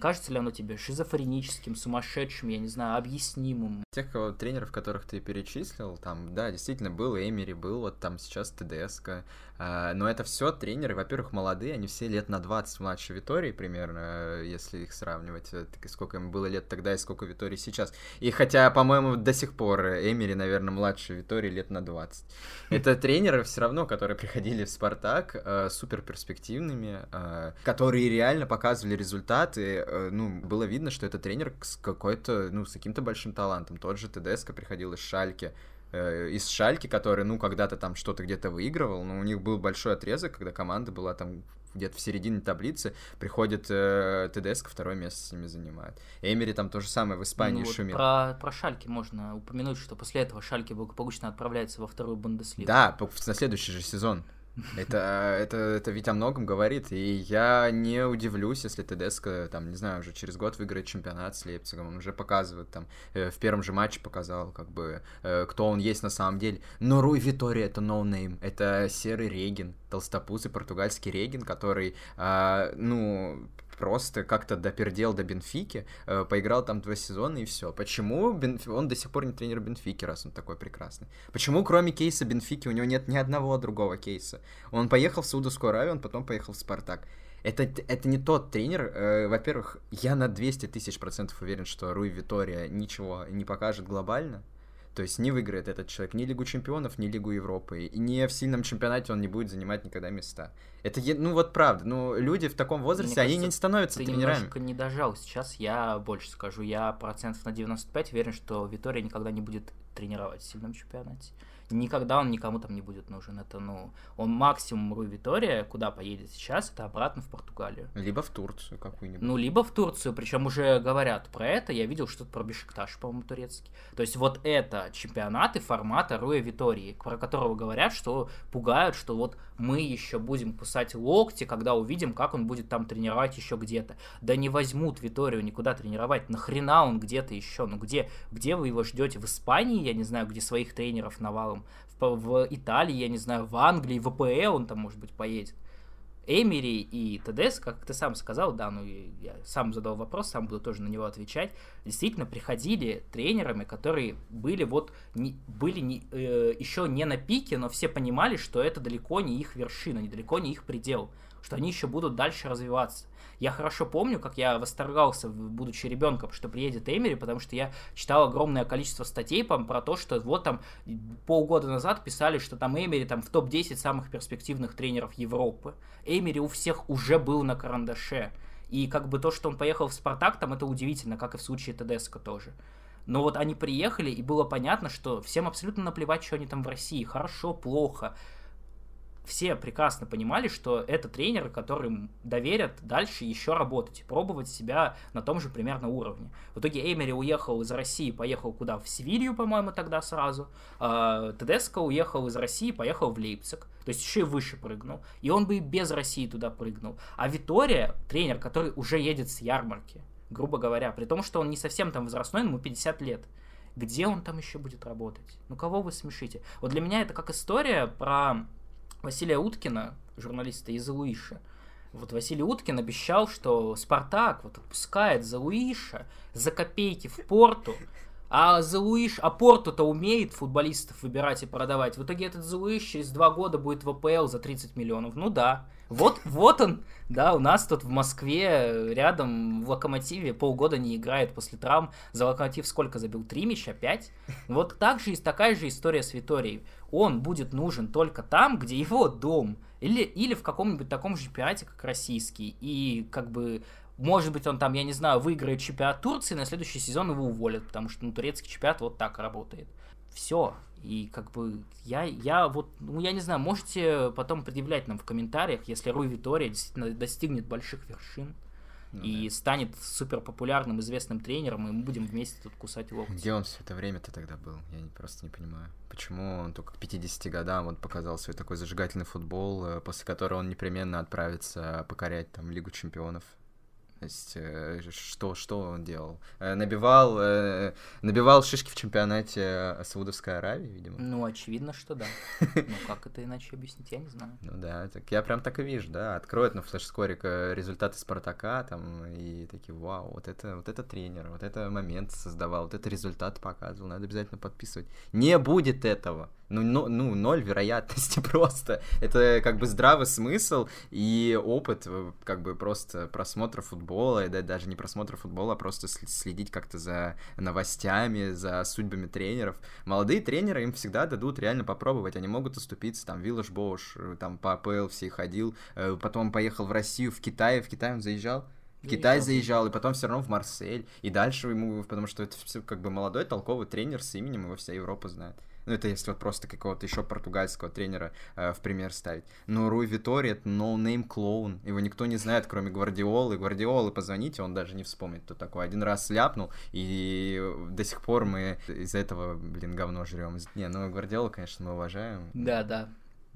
Кажется ли оно тебе шизофреническим, сумасшедшим, я не знаю, объяснимым? Тех кого, тренеров, которых ты перечислил, там, да, действительно, был Эмери, был вот там сейчас ТДСК, а, но это все тренеры, во-первых, молодые, они все лет на 20 младше Витории примерно, если их сравнивать, э, сколько им было лет тогда и сколько Витории сейчас. И хотя, по-моему, до сих пор Эмери, наверное, младше Витории лет на 20. Это тренеры все равно, которые приходили в Спартак, э, супер перспективными, э, которые реально показывали результаты. Ну, было видно, что это тренер с какой-то, ну, с каким-то большим талантом. Тот же ТДСК приходил из Шальки, Э, из Шальки, который, ну, когда-то там что-то где-то выигрывал, но у них был большой отрезок, когда команда была там где-то в середине таблицы, приходит э, Тедеско, второе место с ними занимает. Эмери там то же самое в Испании ну, шумел. Про, про Шальке можно упомянуть, что после этого Шальке благополучно отправляется во вторую Бундеслигу. Да, на следующий же сезон. [laughs] Это, это, это ведь о многом говорит, и я не удивлюсь, если Тедеско, там, не знаю, уже через год выиграет чемпионат с Лейпцигом, он уже показывает, там, э, в первом же матче показал, как бы, э, кто он есть на самом деле. Но Руй Витория — это no name, это серый regen, толстопузый португальский regen, который, э, ну, просто как-то допердел до Бенфики, э, поиграл там два сезона и все. Почему Бенф... он до сих пор не тренер Бенфики, раз он такой прекрасный? Почему кроме кейса Бенфики у него нет ни одного другого кейса? Он поехал в Саудовскую Аравию, он потом поехал в Спартак. Это, это не тот тренер. Э, во-первых, я на 200 тысяч процентов уверен, что Руи Витория ничего не покажет глобально. То есть не выиграет этот человек ни Лигу Чемпионов, ни Лигу Европы. И не в сильном чемпионате он не будет занимать никогда места. Это, ну вот правда, ну люди в таком возрасте, Мне они кажется, не становятся ты тренерами. Немножко не дожал. Сейчас я больше скажу. Я процентов на 95 уверен, что Витория никогда не будет тренировать в сильном чемпионате никогда он никому там не будет нужен. Это, ну, он максимум Руи Витория, куда поедет сейчас, это обратно в Португалию. Либо в Турцию какую-нибудь. Ну, либо в Турцию, причем уже говорят про это, я видел что-то про Бешикташ, по-моему, турецкий. То есть вот это чемпионаты формата Руя Витории, про которого говорят, что пугают, что вот мы еще будем кусать локти, когда увидим, как он будет там тренировать еще где-то. Да не возьмут Виторию никуда тренировать, нахрена он где-то еще, ну где, где вы его ждете? В Испании, я не знаю, где своих тренеров навалом, в, в Италии, я не знаю, в Англии, в АПЛ он там, может быть, поедет. Эмери и ТДС, как ты сам сказал, да, ну я сам задал вопрос, сам буду тоже на него отвечать, действительно приходили тренерами, которые были вот не, были не, э, еще не на пике, но все понимали, что это далеко не их вершина, недалеко не их предел, что они еще будут дальше развиваться. Я хорошо помню, как я восторгался, будучи ребенком, что приедет Эмери, потому что я читал огромное количество статей про то, что вот там полгода назад писали, что там Эмери там в топ-10 самых перспективных тренеров Европы. Эмери у всех уже был на карандаше. И как бы то, что он поехал в Спартак, там это удивительно, как и в случае Тедеско тоже. Но вот они приехали, и было понятно, что всем абсолютно наплевать, что они там в России. Хорошо, плохо все прекрасно понимали, что это тренеры, которым доверят дальше еще работать, пробовать себя на том же примерно уровне. В итоге Эймери уехал из России, поехал куда? В Севилью, по-моему, тогда сразу. А Тедеско уехал из России, поехал в Лейпциг. То есть еще и выше прыгнул. И он бы и без России туда прыгнул. А Витория, тренер, который уже едет с ярмарки, грубо говоря, при том, что он не совсем там возрастной, ему 50 лет. Где он там еще будет работать? Ну, кого вы смешите? Вот для меня это как история про Василия Уткина, журналиста из Луиша. Вот Василий Уткин обещал, что Спартак вот отпускает за Луиша за копейки в порту, а за Луиш, а Порту-то умеет футболистов выбирать и продавать. В итоге этот Зуиш через два года будет в АПЛ за 30 миллионов. Ну да, Вот, вот он, да, у нас тут в Москве рядом в Локомотиве полгода не играет после травм. За Локомотив сколько забил? Три мяча? Пять? Вот так же такая же история с Виторией. Он будет нужен только там, где его дом. Или, или в каком-нибудь таком же чемпионате, как российский. И как бы может быть, он там, я не знаю, выиграет чемпионат Турции, на следующий сезон его уволят, потому что ну, турецкий чемпионат вот так работает. Все. И как бы я, я вот, ну я не знаю, можете потом предъявлять нам в комментариях, если Руй Витория действительно достигнет больших вершин ну, и да. станет супер популярным, известным тренером, и мы будем вместе тут кусать локти. Где он все это время-то тогда был? Я не, просто не понимаю. Почему он только к 50 годам вот показал свой такой зажигательный футбол, э, после которого он непременно отправится покорять там Лигу чемпионов есть, э, что, что он делал? Э, набивал, э, набивал шишки в чемпионате Саудовской Аравии, видимо. Ну, очевидно, что да. [laughs] Ну, как это иначе объяснить, я не знаю. Ну да, так я прям так и вижу, да. Откроют на флеш-скорик результаты Спартака, там, и такие, вау, вот это, вот это тренер, вот это момент создавал, вот это результат показывал, надо обязательно подписывать. Не будет этого ну, ну, ну, ноль вероятности [laughs] просто. Это как бы здравый смысл и опыт как бы просто просмотра футбола, и да, даже не просмотра футбола, а просто следить как-то за новостями, за судьбами тренеров. Молодые тренеры им всегда дадут реально попробовать, они могут оступиться, там, Виллаж Бош, э, там, по АПЛ все ходил, э, потом поехал в Россию, в Китай, в Китай он заезжал, в Китай заезжал, и потом все равно в Марсель, и дальше ему, потому что это все как бы молодой толковый тренер с именем, его вся Европа знает. Ну, это если вот просто какого-то еще португальского тренера э, в пример ставить. Но Руй Витори — это no-name клоун. Его никто не знает, кроме Гвардиолы. Гвардиолы позвоните, он даже не вспомнит, кто такой. Один раз ляпнул, и до сих пор мы из-за этого, блин, говно жрем. Не, ну Гвардиола, конечно, мы уважаем. Да, да.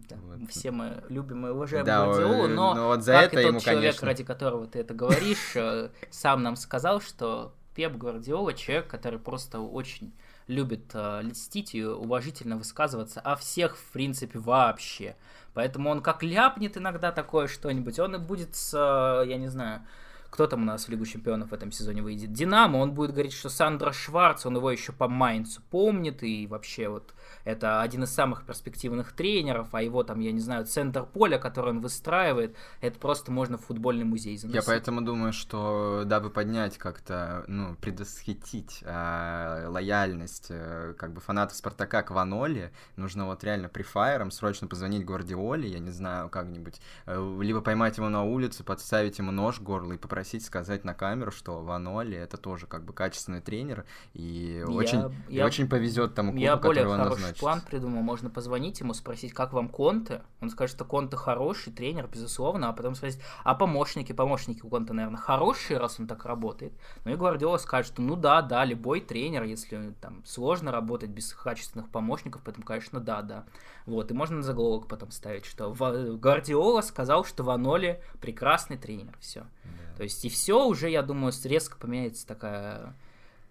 Да. Вот. Все мы любим и уважаем да, Гвардиолу, но, но вот за как это и тот ему, человек, конечно... ради которого ты это говоришь, э, сам нам сказал, что Пеп Гвардиола человек, который просто очень любит э, льстить и уважительно высказываться о всех, в принципе, вообще. Поэтому он как ляпнет иногда такое что-нибудь, он и будет с, э, я не знаю, кто там у нас в Лигу Чемпионов в этом сезоне выйдет? Динамо, он будет говорить, что Сандра Шварц, он его еще по Майнцу помнит, и вообще вот это один из самых перспективных тренеров, а его там, я не знаю, центр поля, который он выстраивает, это просто можно в футбольный музей заносить. Я поэтому думаю, что дабы поднять как-то, ну, предвосхитить э, лояльность э, как бы фанатов Спартака к Ваноле, нужно вот реально при фаером срочно позвонить Гвардиоле, я не знаю, как-нибудь, э, либо поймать его на улице, подставить ему нож в горло и попросить сказать на камеру, что Ваноли это тоже как бы качественный тренер, и я, очень, я, и очень повезет тому клубу, я который он назначит план придумал, можно позвонить ему, спросить, как вам Конте. Он скажет, что Конте хороший тренер, безусловно, а потом спросить, а помощники, помощники у Конте, наверное, хорошие, раз он так работает. Ну и Гвардиола скажет, что ну да, да, любой тренер, если там сложно работать без качественных помощников, поэтому, конечно, да, да. Вот, и можно на заголовок потом ставить, что Гвардиола сказал, что Ваноли прекрасный тренер, все. Да. То есть и все уже, я думаю, резко поменяется такая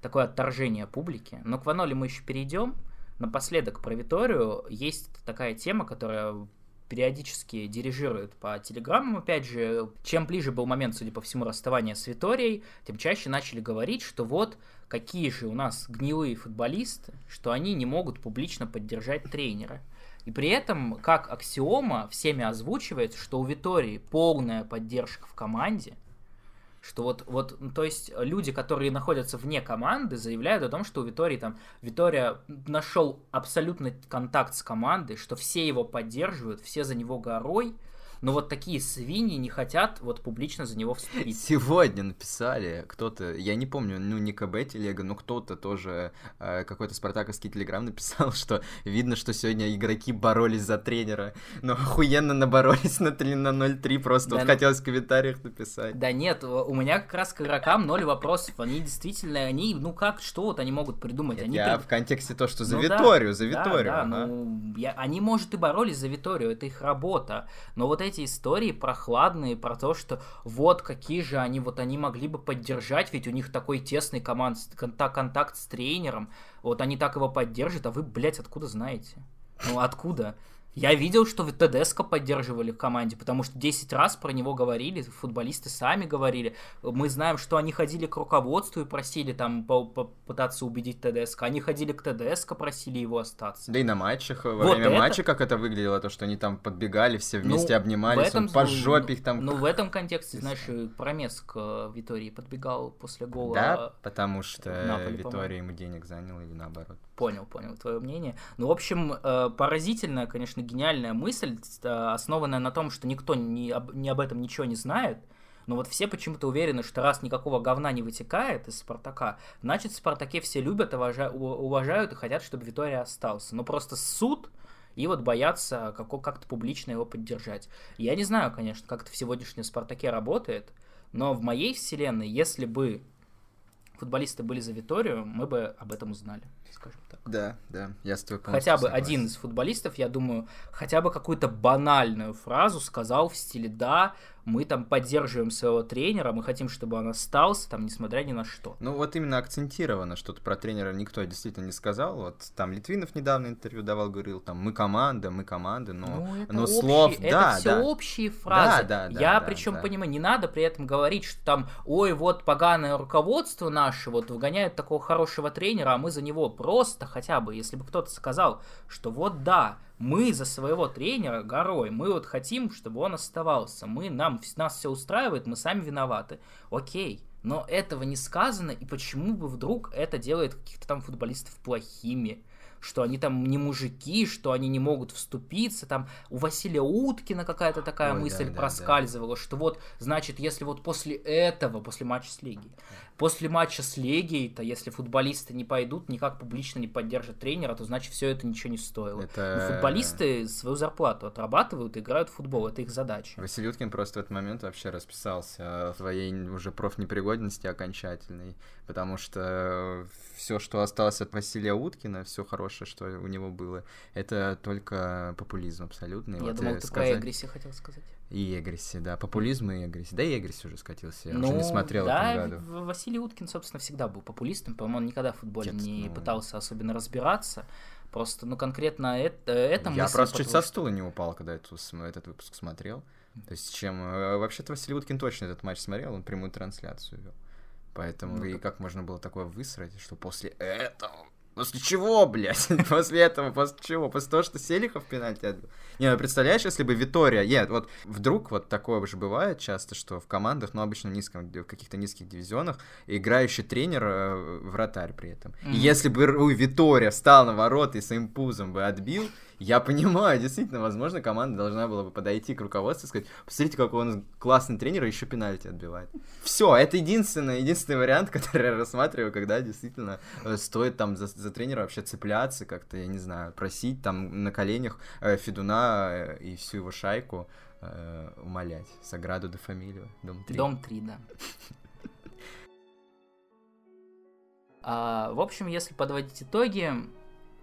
такое отторжение публики. Но к Ваноли мы еще перейдем. Напоследок про Виторию есть такая тема, которая периодически дирижирует по телеграммам, опять же, чем ближе был момент, судя по всему, расставания с Виторией, тем чаще начали говорить, что вот какие же у нас гнилые футболисты, что они не могут публично поддержать тренера. И при этом, как аксиома, всеми озвучивается, что у Витории полная поддержка в команде – что вот, вот, то есть люди, которые находятся вне команды, заявляют о том, что у Витории там, Витория нашел абсолютный контакт с командой, что все его поддерживают, все за него горой, но вот такие свиньи не хотят вот публично за него вступить. Сегодня написали кто-то, я не помню, ну не КБ телега, но кто-то тоже, э, какой-то спартаковский телеграм [laughs] написал, что видно, что сегодня игроки боролись за тренера, но охуенно наборолись на 3 на 0-3, просто да, вот ну... хотелось в комментариях написать. Да нет, у меня как раз к игрокам ноль вопросов, они действительно, они, ну как, что вот они могут придумать? Нет, они я прид... в контексте то, что за ну, Виторию, да, за Виторию. Да, да, ага. ну, я, они, может, и боролись за Виторию, это их работа, но вот эти истории прохладные про то, что вот какие же они, вот они могли бы поддержать, ведь у них такой тесный команд, контакт, с тренером, вот они так его поддержат, а вы, блядь, откуда знаете? Ну, откуда? Я видел, что в ТДСК поддерживали в команде, потому что 10 раз про него говорили, футболисты сами говорили. Мы знаем, что они ходили к руководству и просили там попытаться убедить ТДСК. Они ходили к ТДСК, просили его остаться. Да и на матчах, во вот время это... матча, как это выглядело, то, что они там подбегали, все вместе ну, обнимались, этом... он по жопе их там... Ну, в этом контексте, знаешь, Промес к Витории подбегал после гола. Да, потому что Витория ему денег занял или наоборот. Понял, понял твое мнение. Ну, в общем, э, поразительная, конечно, гениальная мысль, э, основанная на том, что никто ни об, ни об этом ничего не знает, но вот все почему-то уверены, что раз никакого говна не вытекает из Спартака, значит, в Спартаке все любят, уважают, и хотят, чтобы Витория остался. Но просто суд и вот боятся как- как-то публично его поддержать. Я не знаю, конечно, как это в сегодняшнем Спартаке работает, но в моей вселенной, если бы футболисты были за Виторию, мы бы об этом узнали, скажем так. Да, да, я с тобой Хотя бы согласен. один из футболистов, я думаю, хотя бы какую-то банальную фразу сказал в стиле «Да, мы там поддерживаем своего тренера, мы хотим, чтобы он остался, там, несмотря ни на что. Ну, вот именно акцентировано, что-то про тренера никто действительно не сказал. Вот там Литвинов недавно интервью давал, говорил, там, мы команда, мы команда, но, ну, но общие, слов, это да, все да. общие фразы. Да, да, да, Я да, причем да. понимаю, не надо при этом говорить, что там, ой, вот поганое руководство наше, вот выгоняет такого хорошего тренера, а мы за него просто хотя бы, если бы кто-то сказал, что вот да, мы за своего тренера горой, мы вот хотим, чтобы он оставался, мы, нам, нас все устраивает, мы сами виноваты. Окей, но этого не сказано, и почему бы вдруг это делает каких-то там футболистов плохими? что они там не мужики, что они не могут вступиться, там у Василия Уткина какая-то такая Ой, мысль да, проскальзывала, да. что вот, значит, если вот после этого, после матча с Лигией, После матча с Легией-то, если футболисты не пойдут, никак публично не поддержат тренера, то значит все это ничего не стоило. Это... Но футболисты свою зарплату отрабатывают, играют в футбол, это их задача. Василий Уткин просто в этот момент вообще расписался в своей уже профнепригодности окончательной, потому что все, что осталось от Василия Уткина, все хорошее, что у него было, это только популизм абсолютный. Я вот думал, ты сказать... про Эгриси хотел сказать. И Эгриси, да, популизм и Эгриси. Да и Эгриси уже скатился, я ну, уже не смотрел да, в этом году. Василий Уткин, собственно, всегда был популистом, по-моему, он никогда в футболе Нет, не ну... пытался особенно разбираться. Просто, ну, конкретно это, это Я просто чуть со стула не упал, когда эту, этот выпуск смотрел. То есть, чем... Э, вообще-то Василий Уткин точно этот матч смотрел, он прямую трансляцию вел. Поэтому ну, и как можно было такое высрать, что после этого После чего, блядь? [laughs] после этого, после чего? После того, что Селихов пенальти отбил? Не, ну представляешь, если бы Витория... Нет, вот вдруг вот такое же бывает часто, что в командах, ну, обычно в, низком, в каких-то низких дивизионах, играющий тренер э, вратарь при этом. Mm-hmm. И если бы Витория встал на ворота и своим пузом бы отбил, я понимаю, действительно, возможно, команда должна была бы подойти к руководству и сказать, посмотрите, какой он классный тренер, и еще пенальти отбивает. Все, это единственный, единственный вариант, [laughs] который я рассматриваю, когда действительно э, стоит там за, за тренера вообще цепляться, как-то, я не знаю, просить там на коленях э, Федуна э, и всю его шайку э, умолять. Саграду де фамилию, дом 3. Дом 3, да. [laughs] А, в общем, если подводить итоги,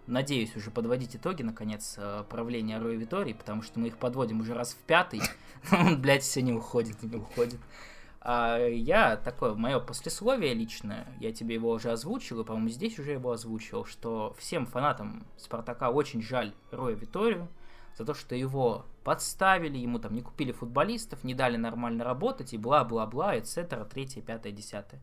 надеюсь, уже подводить итоги, наконец, э, правления Роя Витории, потому что мы их подводим уже раз в пятый. [laughs] Он, блядь, все не уходит, не уходит. А я такое, мое послесловие личное, я тебе его уже озвучил, и, по-моему, здесь уже его озвучил, что всем фанатам Спартака очень жаль Роя Виторию за то, что его подставили, ему там не купили футболистов, не дали нормально работать, и бла-бла-бла, и etc., третье, пятое, десятое.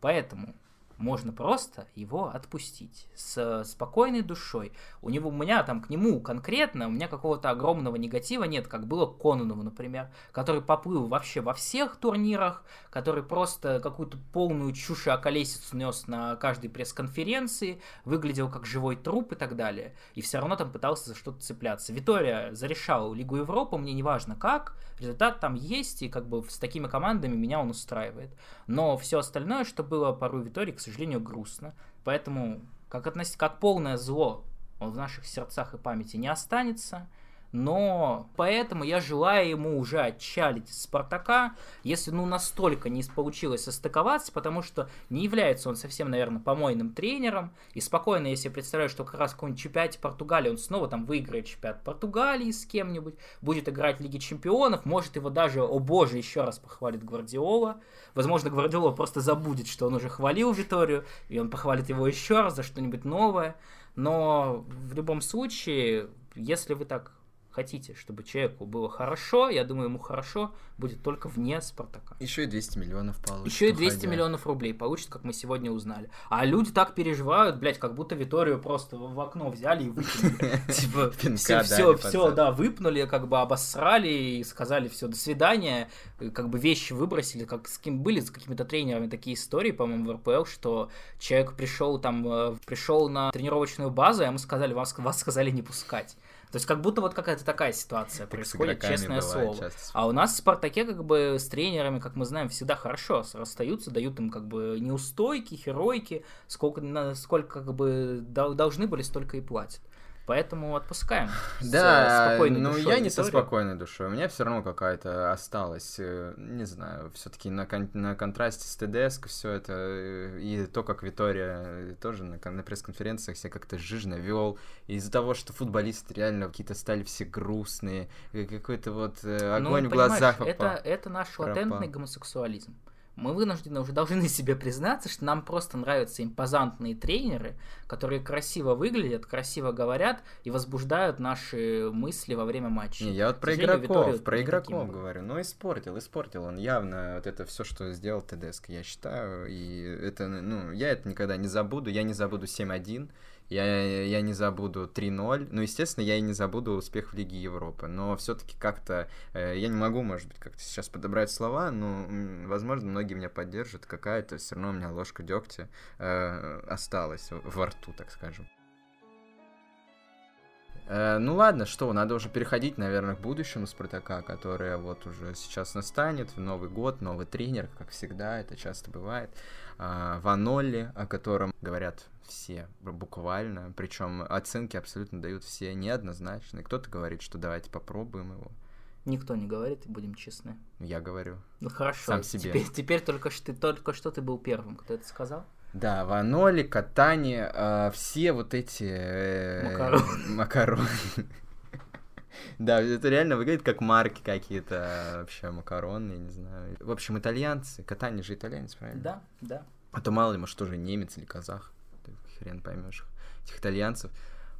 Поэтому можно просто его отпустить с спокойной душой. У него, у меня там к нему конкретно, у меня какого-то огромного негатива нет, как было к Кононову, например, который поплыл вообще во всех турнирах, который просто какую-то полную чушь и околесицу нес на каждой пресс-конференции, выглядел как живой труп и так далее, и все равно там пытался за что-то цепляться. Витория зарешал Лигу Европы, мне не важно как, результат там есть, и как бы с такими командами меня он устраивает. Но все остальное, что было порой Витории, к сожалению, грустно. Поэтому, как, относить, как полное зло, он в наших сердцах и памяти не останется но поэтому я желаю ему уже отчалить Спартака, если ну настолько не получилось состыковаться, потому что не является он совсем, наверное, помойным тренером, и спокойно, если представляю, что как раз в каком-нибудь чемпионате Португалии он снова там выиграет чемпионат Португалии с кем-нибудь, будет играть в Лиге Чемпионов, может его даже, о боже, еще раз похвалит Гвардиола, возможно, Гвардиола просто забудет, что он уже хвалил Виторию, и он похвалит его еще раз за что-нибудь новое, но в любом случае, если вы так хотите, чтобы человеку было хорошо, я думаю, ему хорошо будет только вне Спартака. Еще и 200 миллионов получит. Еще и 200 уходя. миллионов рублей получит, как мы сегодня узнали. А люди так переживают, блядь, как будто Виторию просто в окно взяли и выкинули. [laughs] Типа, все, все, все, да, выпнули, как бы обосрали и сказали все, до свидания, как бы вещи выбросили, как с кем были, с какими-то тренерами такие истории, по-моему, в РПЛ, что человек пришел там, э, пришел на тренировочную базу, и ему сказали, вас, вас сказали не пускать. То есть как будто вот какая-то такая ситуация происходит, честное слово. Часто. А у нас в Спартаке как бы с тренерами, как мы знаем, всегда хорошо расстаются, дают им как бы неустойки, херойки, сколько, сколько как бы должны были, столько и платят. Поэтому отпускаем. [laughs] Да, спокойной ну я не со спокойной душой. У меня все равно какая-то осталась, э, не знаю, все-таки на, кон- на контрасте с ТДСК все это, э, и то, как Витория тоже на, на пресс-конференциях себя как-то жижно вел, из-за того, что футболисты реально какие-то стали все грустные, какой-то вот э, ну, огонь ну, в глазах. Это, это наш пропал. латентный гомосексуализм мы вынуждены уже должны [laughs] себе признаться, что нам просто нравятся импозантные тренеры, которые красиво выглядят, красиво говорят и возбуждают наши мысли во время матча. Не, я вот про игроков, про игроков говорю. Ну, испортил, испортил он явно вот это все, что сделал ТДСК, я считаю. И это, ну, я это никогда не забуду. Я не забуду 7-1 я, я не забуду 3-0. Ну, естественно, я и не забуду успех в Лиге Европы. Но все-таки как-то э, я не могу, может быть, как-то сейчас подобрать слова, но, возможно, многие меня поддержат. Какая-то все равно у меня ложка дегтя э, осталась во рту, так скажем. Э, ну ладно, что, надо уже переходить, наверное, к будущему Спартака, которое вот уже сейчас настанет, Новый год, новый тренер, как всегда, это часто бывает. Э, Ванолли, о котором говорят все, буквально. Причем оценки абсолютно дают все неоднозначные. Кто-то говорит, что давайте попробуем его. Никто не говорит, будем честны. Я говорю. Ну хорошо. Сам себе. Теперь, теперь только, что, ты, только что ты был первым, кто это сказал. Да, ваноли, катание, э, все вот эти... Э, макароны. Макароны. [laughs] Да, это реально выглядит как марки какие-то, вообще макароны, я не знаю. В общем, итальянцы, катание же итальянец, правильно? Да, да. А то мало ли, может, тоже немец или казах хрен поймешь этих итальянцев.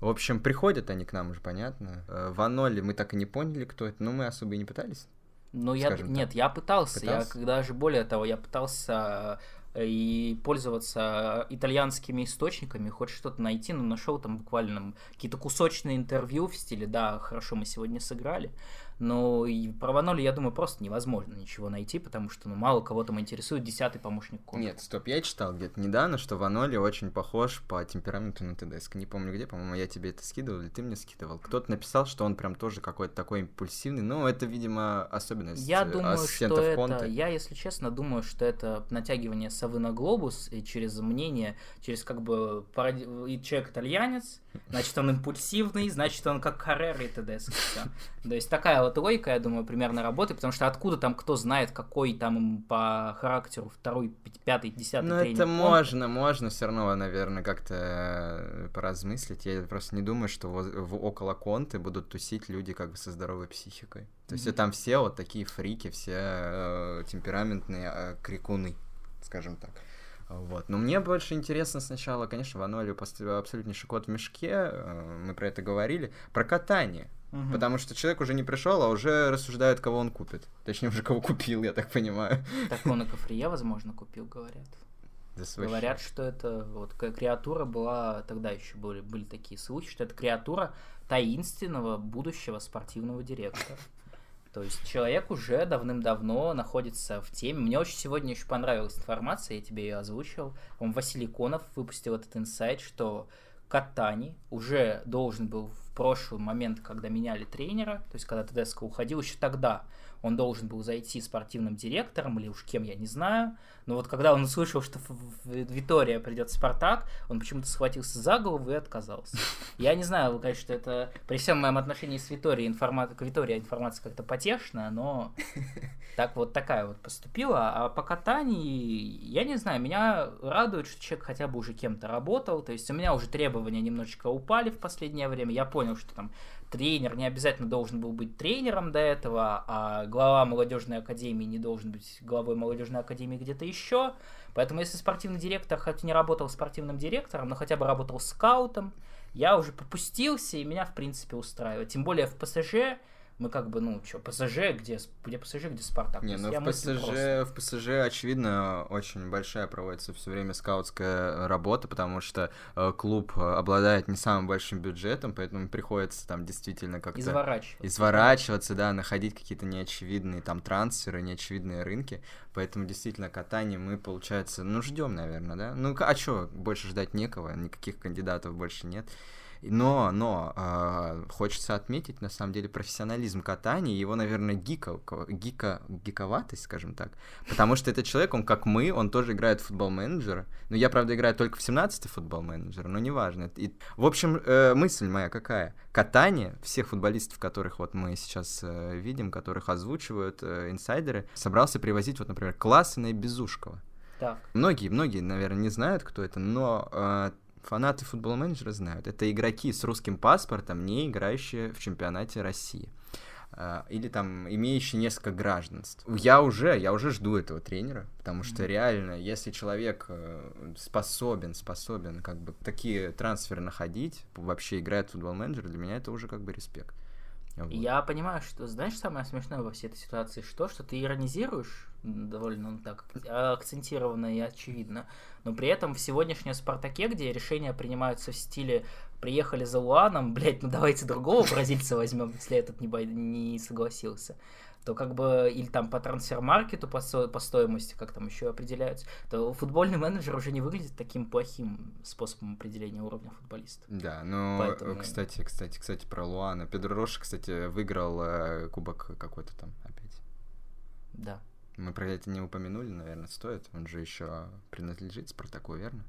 В общем, приходят они к нам уже, понятно. Э, Ваноли мы так и не поняли, кто это, но мы особо и не пытались. Ну, я, нет, я пытался, пытался, я когда же более того, я пытался э, и пользоваться итальянскими источниками, хоть что-то найти, но нашел там буквально какие-то кусочные интервью в стиле, да, хорошо, мы сегодня сыграли, но и про Ваноли, я думаю, просто невозможно ничего найти, потому что ну, мало кого там интересует десятый помощник контра. Нет, стоп, я читал где-то недавно, что Ваноли очень похож по темпераменту на ТДСК. Не помню где, по-моему, я тебе это скидывал или ты мне скидывал. Кто-то написал, что он прям тоже какой-то такой импульсивный, но это, видимо, особенность Я думаю, что это, я, если честно, думаю, что это натягивание совы на глобус и через мнение, через как бы и человек итальянец, значит, он импульсивный, значит, он как Каррера и ТДСК. То есть такая вот логика, я думаю, примерно работает, потому что откуда там кто знает, какой там по характеру второй, пятый, десятый Ну, это можно, можно все равно, наверное, как-то э, поразмыслить. Я просто не думаю, что в, около конты будут тусить люди как бы со здоровой психикой. То есть mm-hmm. там все вот такие фрики, все э, темпераментные э, крикуны, скажем так. Вот. Но мне больше интересно сначала, конечно, Ваноли абсолютнейший кот в мешке, э, мы про это говорили, про катание. Угу. Потому что человек уже не пришел, а уже рассуждает, кого он купит. Точнее, уже кого купил, я так понимаю. Так он и Кафрия, возможно, купил, говорят. Говорят, что это вот креатура была, тогда еще были, были такие слухи, что это креатура таинственного будущего спортивного директора. То есть человек уже давным-давно находится в теме. Мне очень сегодня еще понравилась информация, я тебе ее озвучил. Он Василий Конов выпустил этот инсайт, что Катани уже должен был в прошлый момент, когда меняли тренера, то есть когда Тедеско уходил, еще тогда он должен был зайти спортивным директором или уж кем, я не знаю. Но вот когда он услышал, что в Витория придет Спартак, он почему-то схватился за голову и отказался. [laughs] Я не знаю, конечно, это при всем моем отношении с Виторией информация, к Витории информация как-то потешная, но [laughs] так вот такая вот поступила. А по катании, я не знаю, меня радует, что человек хотя бы уже кем-то работал. То есть у меня уже требования немножечко упали в последнее время. Я понял, что там тренер не обязательно должен был быть тренером до этого, а глава молодежной академии не должен быть главой молодежной академии где-то еще. Поэтому если спортивный директор хоть не работал спортивным директором, но хотя бы работал скаутом, я уже попустился, и меня, в принципе, устраивает. Тем более в ПСЖ мы как бы, ну, что, ПСЖ, где, где ПСЖ, где Спартак? Не, ну в ПСЖ, в ПСЖ, очевидно, очень большая проводится все время скаутская работа, потому что э, клуб обладает не самым большим бюджетом, поэтому приходится там действительно как-то... Изворачиваться. Изворачиваться, да, находить какие-то неочевидные там трансферы, неочевидные рынки, поэтому действительно катание мы, получается, ну, ждем, наверное, да? Ну, а что, больше ждать некого, никаких кандидатов больше нет. Но, но э, хочется отметить, на самом деле, профессионализм катания, его, наверное, гика, гика, гиковатость, скажем так. Потому что этот человек, он как мы, он тоже играет в футбол-менеджера. Но я, правда, играю только в 17-й футбол-менеджер, но неважно. И, в общем, э, мысль моя какая? Катание всех футболистов, которых вот мы сейчас э, видим, которых озвучивают э, инсайдеры, собрался привозить, вот, например, Классена и Безушкова. Так. Многие, многие, наверное, не знают, кто это, но э, фанаты футбол менеджера знают. Это игроки с русским паспортом, не играющие в чемпионате России. А, или там имеющие несколько гражданств. Я уже, я уже жду этого тренера, потому что mm-hmm. реально, если человек э, способен, способен как бы такие трансферы находить, вообще играет в футбол менеджер, для меня это уже как бы респект. Вот. Я понимаю, что, знаешь, самое смешное во всей этой ситуации, что, что ты иронизируешь довольно ну, так акцентированно и очевидно, но при этом в сегодняшнем Спартаке, где решения принимаются в стиле «приехали за Луаном, [laughs] блядь, ну давайте другого бразильца возьмем, если этот не, бо... не согласился», то как бы, или там по трансфер-маркету, по, со, по стоимости, как там еще определяются, то футбольный менеджер уже не выглядит таким плохим способом определения уровня футболиста. Да, ну, Поэтому... кстати, кстати, кстати, про Луана. Педро Роша, кстати, выиграл э, кубок какой-то там опять. Да. Мы про это не упомянули, наверное, стоит. Он же еще принадлежит Спартаку, верно?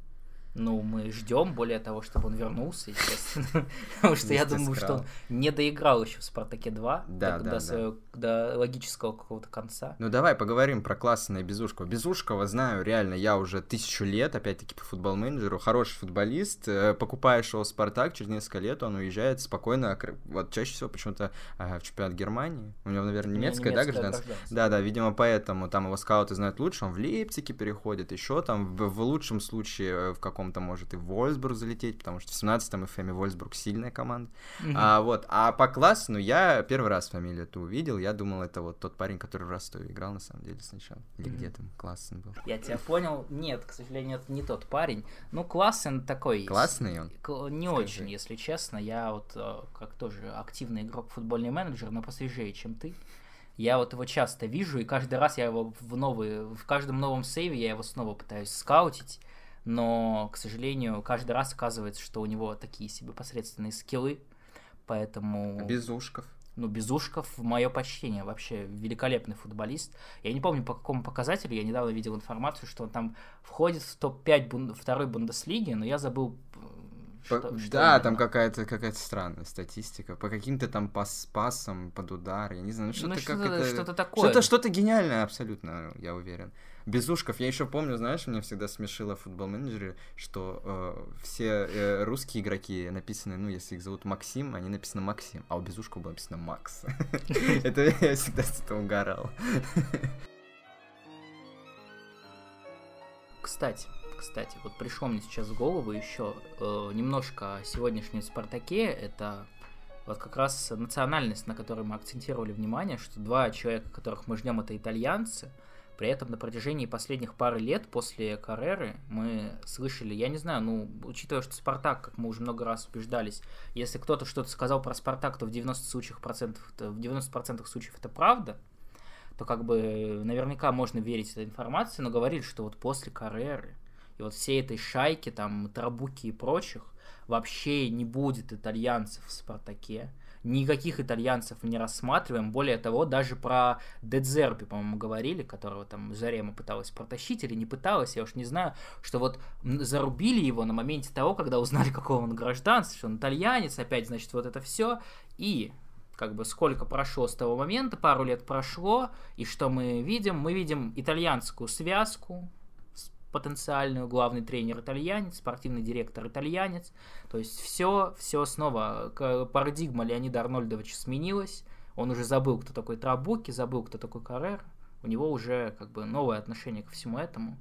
Ну, мы ждем, более того, чтобы он вернулся, естественно. [laughs] Потому что я думаю, что он не доиграл еще в Спартаке 2 да, до, да, своего, до логического какого-то конца. Ну, давай поговорим про классное Безушкова. Безушкова знаю, реально, я уже тысячу лет, опять-таки, по футбол-менеджеру, хороший футболист. Э, покупаешь его Спартак, через несколько лет он уезжает спокойно, вот чаще всего почему-то в чемпионат Германии. У него, наверное, немецкое, да, гражданство? Да, да, видимо, поэтому там его скауты знают лучше, он в Лейпциге переходит, еще там, в, в лучшем случае, э, в каком каком-то может и Вольсбург залететь, потому что в 17-м FM Вольсбург сильная команда. Mm-hmm. А, вот. а по классу, ну, я первый раз фамилию эту увидел, я думал, это вот тот парень, который в Ростове играл, на самом деле, сначала. Или mm-hmm. где там классный был. Я тебя понял. Нет, к сожалению, это не тот парень. Ну, классен такой. Классный он? Не Скажи. очень, если честно. Я вот э, как тоже активный игрок, футбольный менеджер, но посвежее, чем ты. Я вот его часто вижу, и каждый раз я его в новый, в каждом новом сейве я его снова пытаюсь скаутить но, к сожалению, каждый раз оказывается, что у него такие себе посредственные скиллы, поэтому... Безушков. Ну, Безушков, мое почтение, вообще великолепный футболист. Я не помню, по какому показателю, я недавно видел информацию, что он там входит в топ-5 бун... второй Бундеслиги, но я забыл по, что, да, что там какая-то какая странная статистика. По каким-то там пас пасам, под удар, я не знаю, ну что-то ну, как что это... Что-то такое. Что-то, что-то гениальное абсолютно, я уверен. Безушков, я еще помню, знаешь, меня всегда смешило в футбол-менеджере, что э, все э, русские игроки написаны, ну, если их зовут Максим, они написаны Максим, а у Безушкова было написано Макс. [laughs] Это я всегда с этого угорал. Кстати, кстати, вот пришло мне сейчас в голову еще э, немножко о сегодняшнем Спартаке. Это вот как раз национальность, на которой мы акцентировали внимание, что два человека, которых мы ждем, это итальянцы. При этом на протяжении последних пары лет после Карреры мы слышали, я не знаю, ну, учитывая, что Спартак, как мы уже много раз убеждались, если кто-то что-то сказал про Спартак, то в 90 случаях процентов, в 90% случаев это правда, то как бы наверняка можно верить этой информации, но говорили, что вот после Карреры и вот всей этой шайки, там, Трабуки и прочих, вообще не будет итальянцев в «Спартаке». Никаких итальянцев не рассматриваем. Более того, даже про Дедзерби, по-моему, говорили, которого там Зарема пыталась протащить или не пыталась, я уж не знаю, что вот зарубили его на моменте того, когда узнали, [laughs] какого он гражданства, что он итальянец, опять, значит, вот это все. И как бы сколько прошло с того момента, пару лет прошло, и что мы видим? Мы видим итальянскую связку, потенциальную, главный тренер итальянец, спортивный директор итальянец. То есть все, все снова, парадигма Леонида Арнольдовича сменилась. Он уже забыл, кто такой Трабуки, забыл, кто такой Каррер. У него уже как бы новое отношение ко всему этому.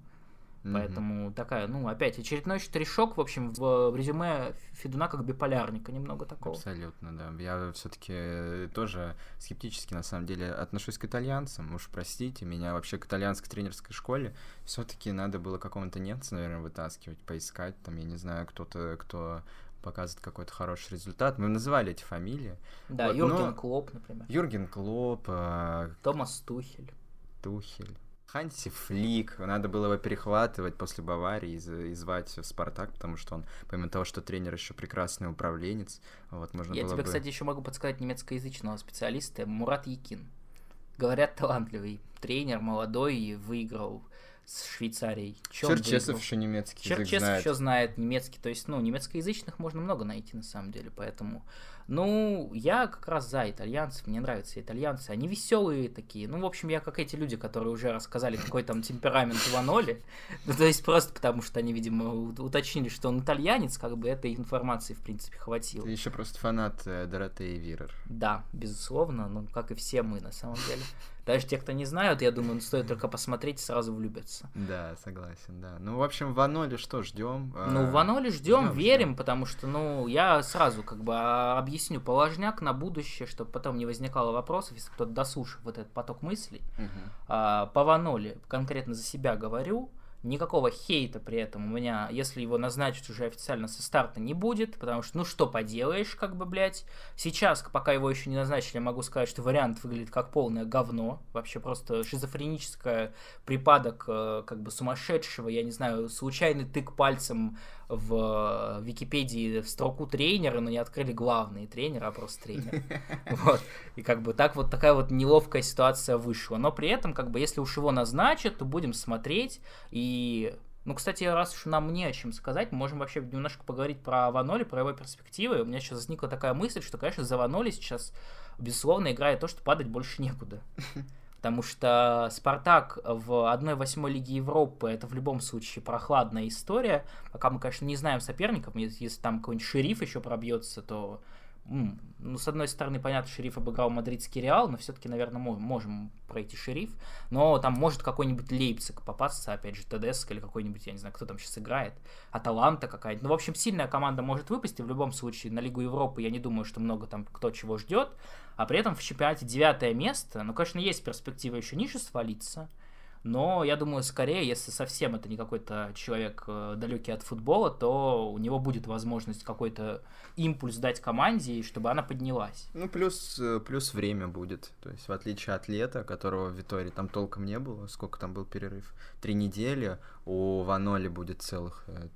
Mm-hmm. Поэтому такая, ну, опять очередной штришок, в общем, в, в резюме Федуна как биполярника немного такого. Абсолютно, да. Я все-таки тоже скептически, на самом деле, отношусь к итальянцам. Уж простите, меня вообще к итальянской тренерской школе все-таки надо было какого-то немца, наверное, вытаскивать, поискать. Там, я не знаю, кто-то, кто показывает какой-то хороший результат. Мы называли эти фамилии. Да, вот, Юрген но... Клоп, например. Юрген Клоп. Э... Томас Тухель. Тухель. Ханси Флик, надо было его перехватывать после Баварии и, и звать в Спартак, потому что он, помимо того, что тренер еще прекрасный управленец, вот можно Я было тебе, бы... кстати, еще могу подсказать немецкоязычного специалиста Мурат Якин. Говорят, талантливый тренер, молодой, выиграл с Швейцарией. Черчесов еще немецкий Черчесов знает. еще знает немецкий, то есть, ну, немецкоязычных можно много найти на самом деле, поэтому ну, я как раз за итальянцев, мне нравятся итальянцы, они веселые такие. Ну, в общем, я как эти люди, которые уже рассказали, какой там темперамент Ваноли. [laughs] Ну, то есть просто потому, что они, видимо, уточнили, что он итальянец, как бы этой информации, в принципе, хватило. Ты еще просто фанат э, Доротеи Вирер. Да, безусловно, ну, как и все мы, на самом деле. Даже те, кто не знают, я думаю, стоит [laughs] только посмотреть, сразу влюбятся. Да, согласен, да. Ну, в общем, Ваноли что, ждем? Ну, Ваноли ждем, верим, ждем. потому что, ну, я сразу как бы объясню положняк на будущее, чтобы потом не возникало вопросов, если кто-то дослушает вот этот поток мыслей. Угу. А, по конкретно за себя говорю, никакого хейта при этом у меня, если его назначат уже официально со старта, не будет, потому что, ну что поделаешь, как бы, блядь. Сейчас, пока его еще не назначили, могу сказать, что вариант выглядит как полное говно. Вообще просто шизофреническое припадок, э, как бы, сумасшедшего, я не знаю, случайный тык пальцем в Википедии в строку тренера, но не открыли главный тренер, а просто тренер. [laughs] Вот. И как бы так вот такая вот неловкая ситуация вышла. Но при этом, как бы, если уж его назначат, то будем смотреть. И ну, кстати, раз уж нам не о чем сказать, мы можем вообще немножко поговорить про Ваноли, про его перспективы. У меня сейчас возникла такая мысль, что, конечно, за Ваноли сейчас, безусловно, играет то, что падать больше некуда. [laughs] Потому что Спартак в 1-8 Лиге Европы это в любом случае прохладная история. Пока мы, конечно, не знаем соперников, если там какой-нибудь шериф еще пробьется, то ну, с одной стороны, понятно, шериф обыграл мадридский Реал, но все-таки, наверное, мы можем пройти шериф. Но там может какой-нибудь Лейпциг попасться, опять же, ТДС или какой-нибудь, я не знаю, кто там сейчас играет, Аталанта какая-то. Ну, в общем, сильная команда может выпасть, и в любом случае на Лигу Европы я не думаю, что много там кто чего ждет. А при этом в чемпионате девятое место, ну, конечно, есть перспектива еще ниже свалиться, но я думаю, скорее, если совсем это не какой-то человек э, далекий от футбола, то у него будет возможность какой-то импульс дать команде, чтобы она поднялась. Ну, плюс, э, плюс время будет. То есть, в отличие от лета, которого в Витории там толком не было, сколько там был перерыв? Три недели, у Ваноли будет целых э,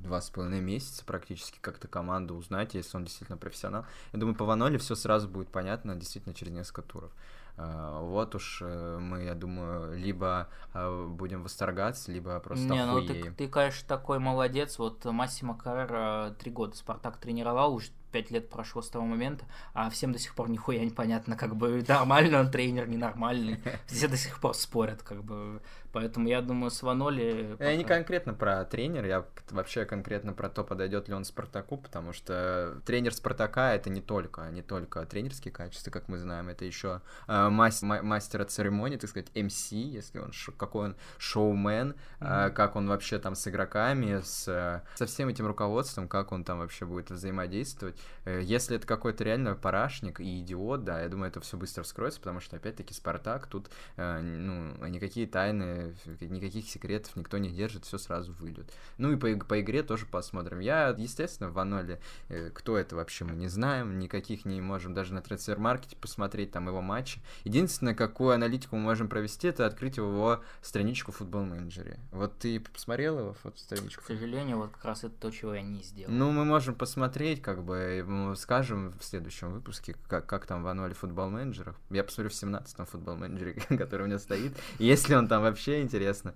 два с половиной месяца практически как-то команду узнать, если он действительно профессионал. Я думаю, по Ваноли все сразу будет понятно действительно через несколько туров. А, вот уж э, мы, я думаю, либо а, будем восторгаться, либо просто Не, охуеем. ну ты, ты, конечно, такой молодец. Вот Массимо Каррера три года Спартак тренировал, уже пять лет прошло с того момента, а всем до сих пор нихуя непонятно, как бы [laughs] нормальный он тренер, ненормальный. [laughs] Все до сих пор спорят, как бы. Поэтому я думаю, с Ваноли... Я не конкретно про тренер, я вообще конкретно про то, подойдет ли он Спартаку, потому что тренер Спартака это не только, не только тренерские качества, как мы знаем, это еще э, мастер, мастера церемонии, так сказать, MC, если он, какой он шоумен, mm-hmm. э, как он вообще там с игроками, с, со всем этим руководством, как он там вообще будет взаимодействовать. Э, если это какой-то реально парашник и идиот, да, я думаю, это все быстро вскроется, потому что, опять-таки, Спартак, тут, э, ну, никакие тайны, никаких секретов никто не держит, все сразу выйдет. Ну и по, по игре тоже посмотрим. Я, естественно, в Аноле, э, кто это вообще, мы не знаем, никаких не можем даже на трансфер-маркете посмотреть там его матчи. Единственное, какую аналитику мы можем провести, это открыть его страничку в футбол менеджере. Вот ты посмотрел его фото-страничку? К сожалению, вот как раз это то, чего я не сделал. Ну, мы можем посмотреть, как бы, скажем в следующем выпуске, как, как там в ануале футбол менеджерах. Я посмотрю в 17-м футбол менеджере, [laughs] который у меня стоит. Если он там вообще интересно.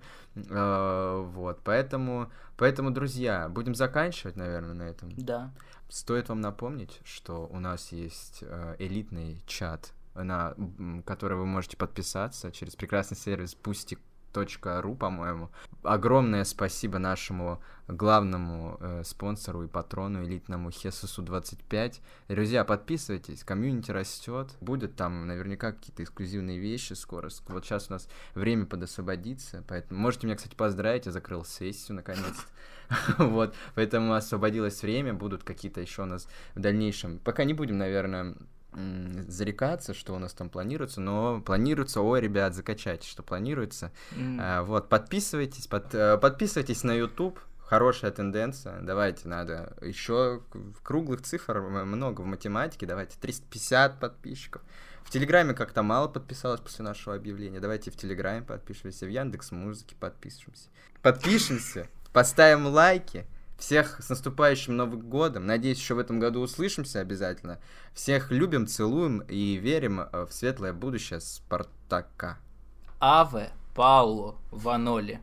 А, вот, поэтому, поэтому, друзья, будем заканчивать, наверное, на этом. Да. Стоит вам напомнить, что у нас есть э, элитный чат, на который вы можете подписаться через прекрасный сервис Пустик .ру, по-моему. Огромное спасибо нашему главному э, спонсору и патрону элитному Хесусу 25. Друзья, подписывайтесь, комьюнити растет. Будет там наверняка какие-то эксклюзивные вещи скоро. Вот сейчас у нас время подосвободиться, поэтому можете меня, кстати, поздравить, я закрыл сессию наконец-то. [laughs] Вот, поэтому освободилось время, будут какие-то еще у нас в дальнейшем. Пока не будем, наверное, зарекаться, что у нас там планируется, но планируется, ой, ребят, закачайте, что планируется. Mm. А, вот, подписывайтесь, под, э, подписывайтесь на YouTube, хорошая тенденция, давайте, надо еще круглых цифр много в математике, давайте 350 подписчиков. В Телеграме как-то мало подписалось после нашего объявления, давайте в Телеграме подпишемся, в Яндекс Музыке подпишемся. Подпишемся, [laughs] поставим лайки, всех с наступающим Новым годом. Надеюсь, еще в этом году услышимся обязательно. Всех любим, целуем и верим в светлое будущее Спартака. Аве Пауло Ваноли.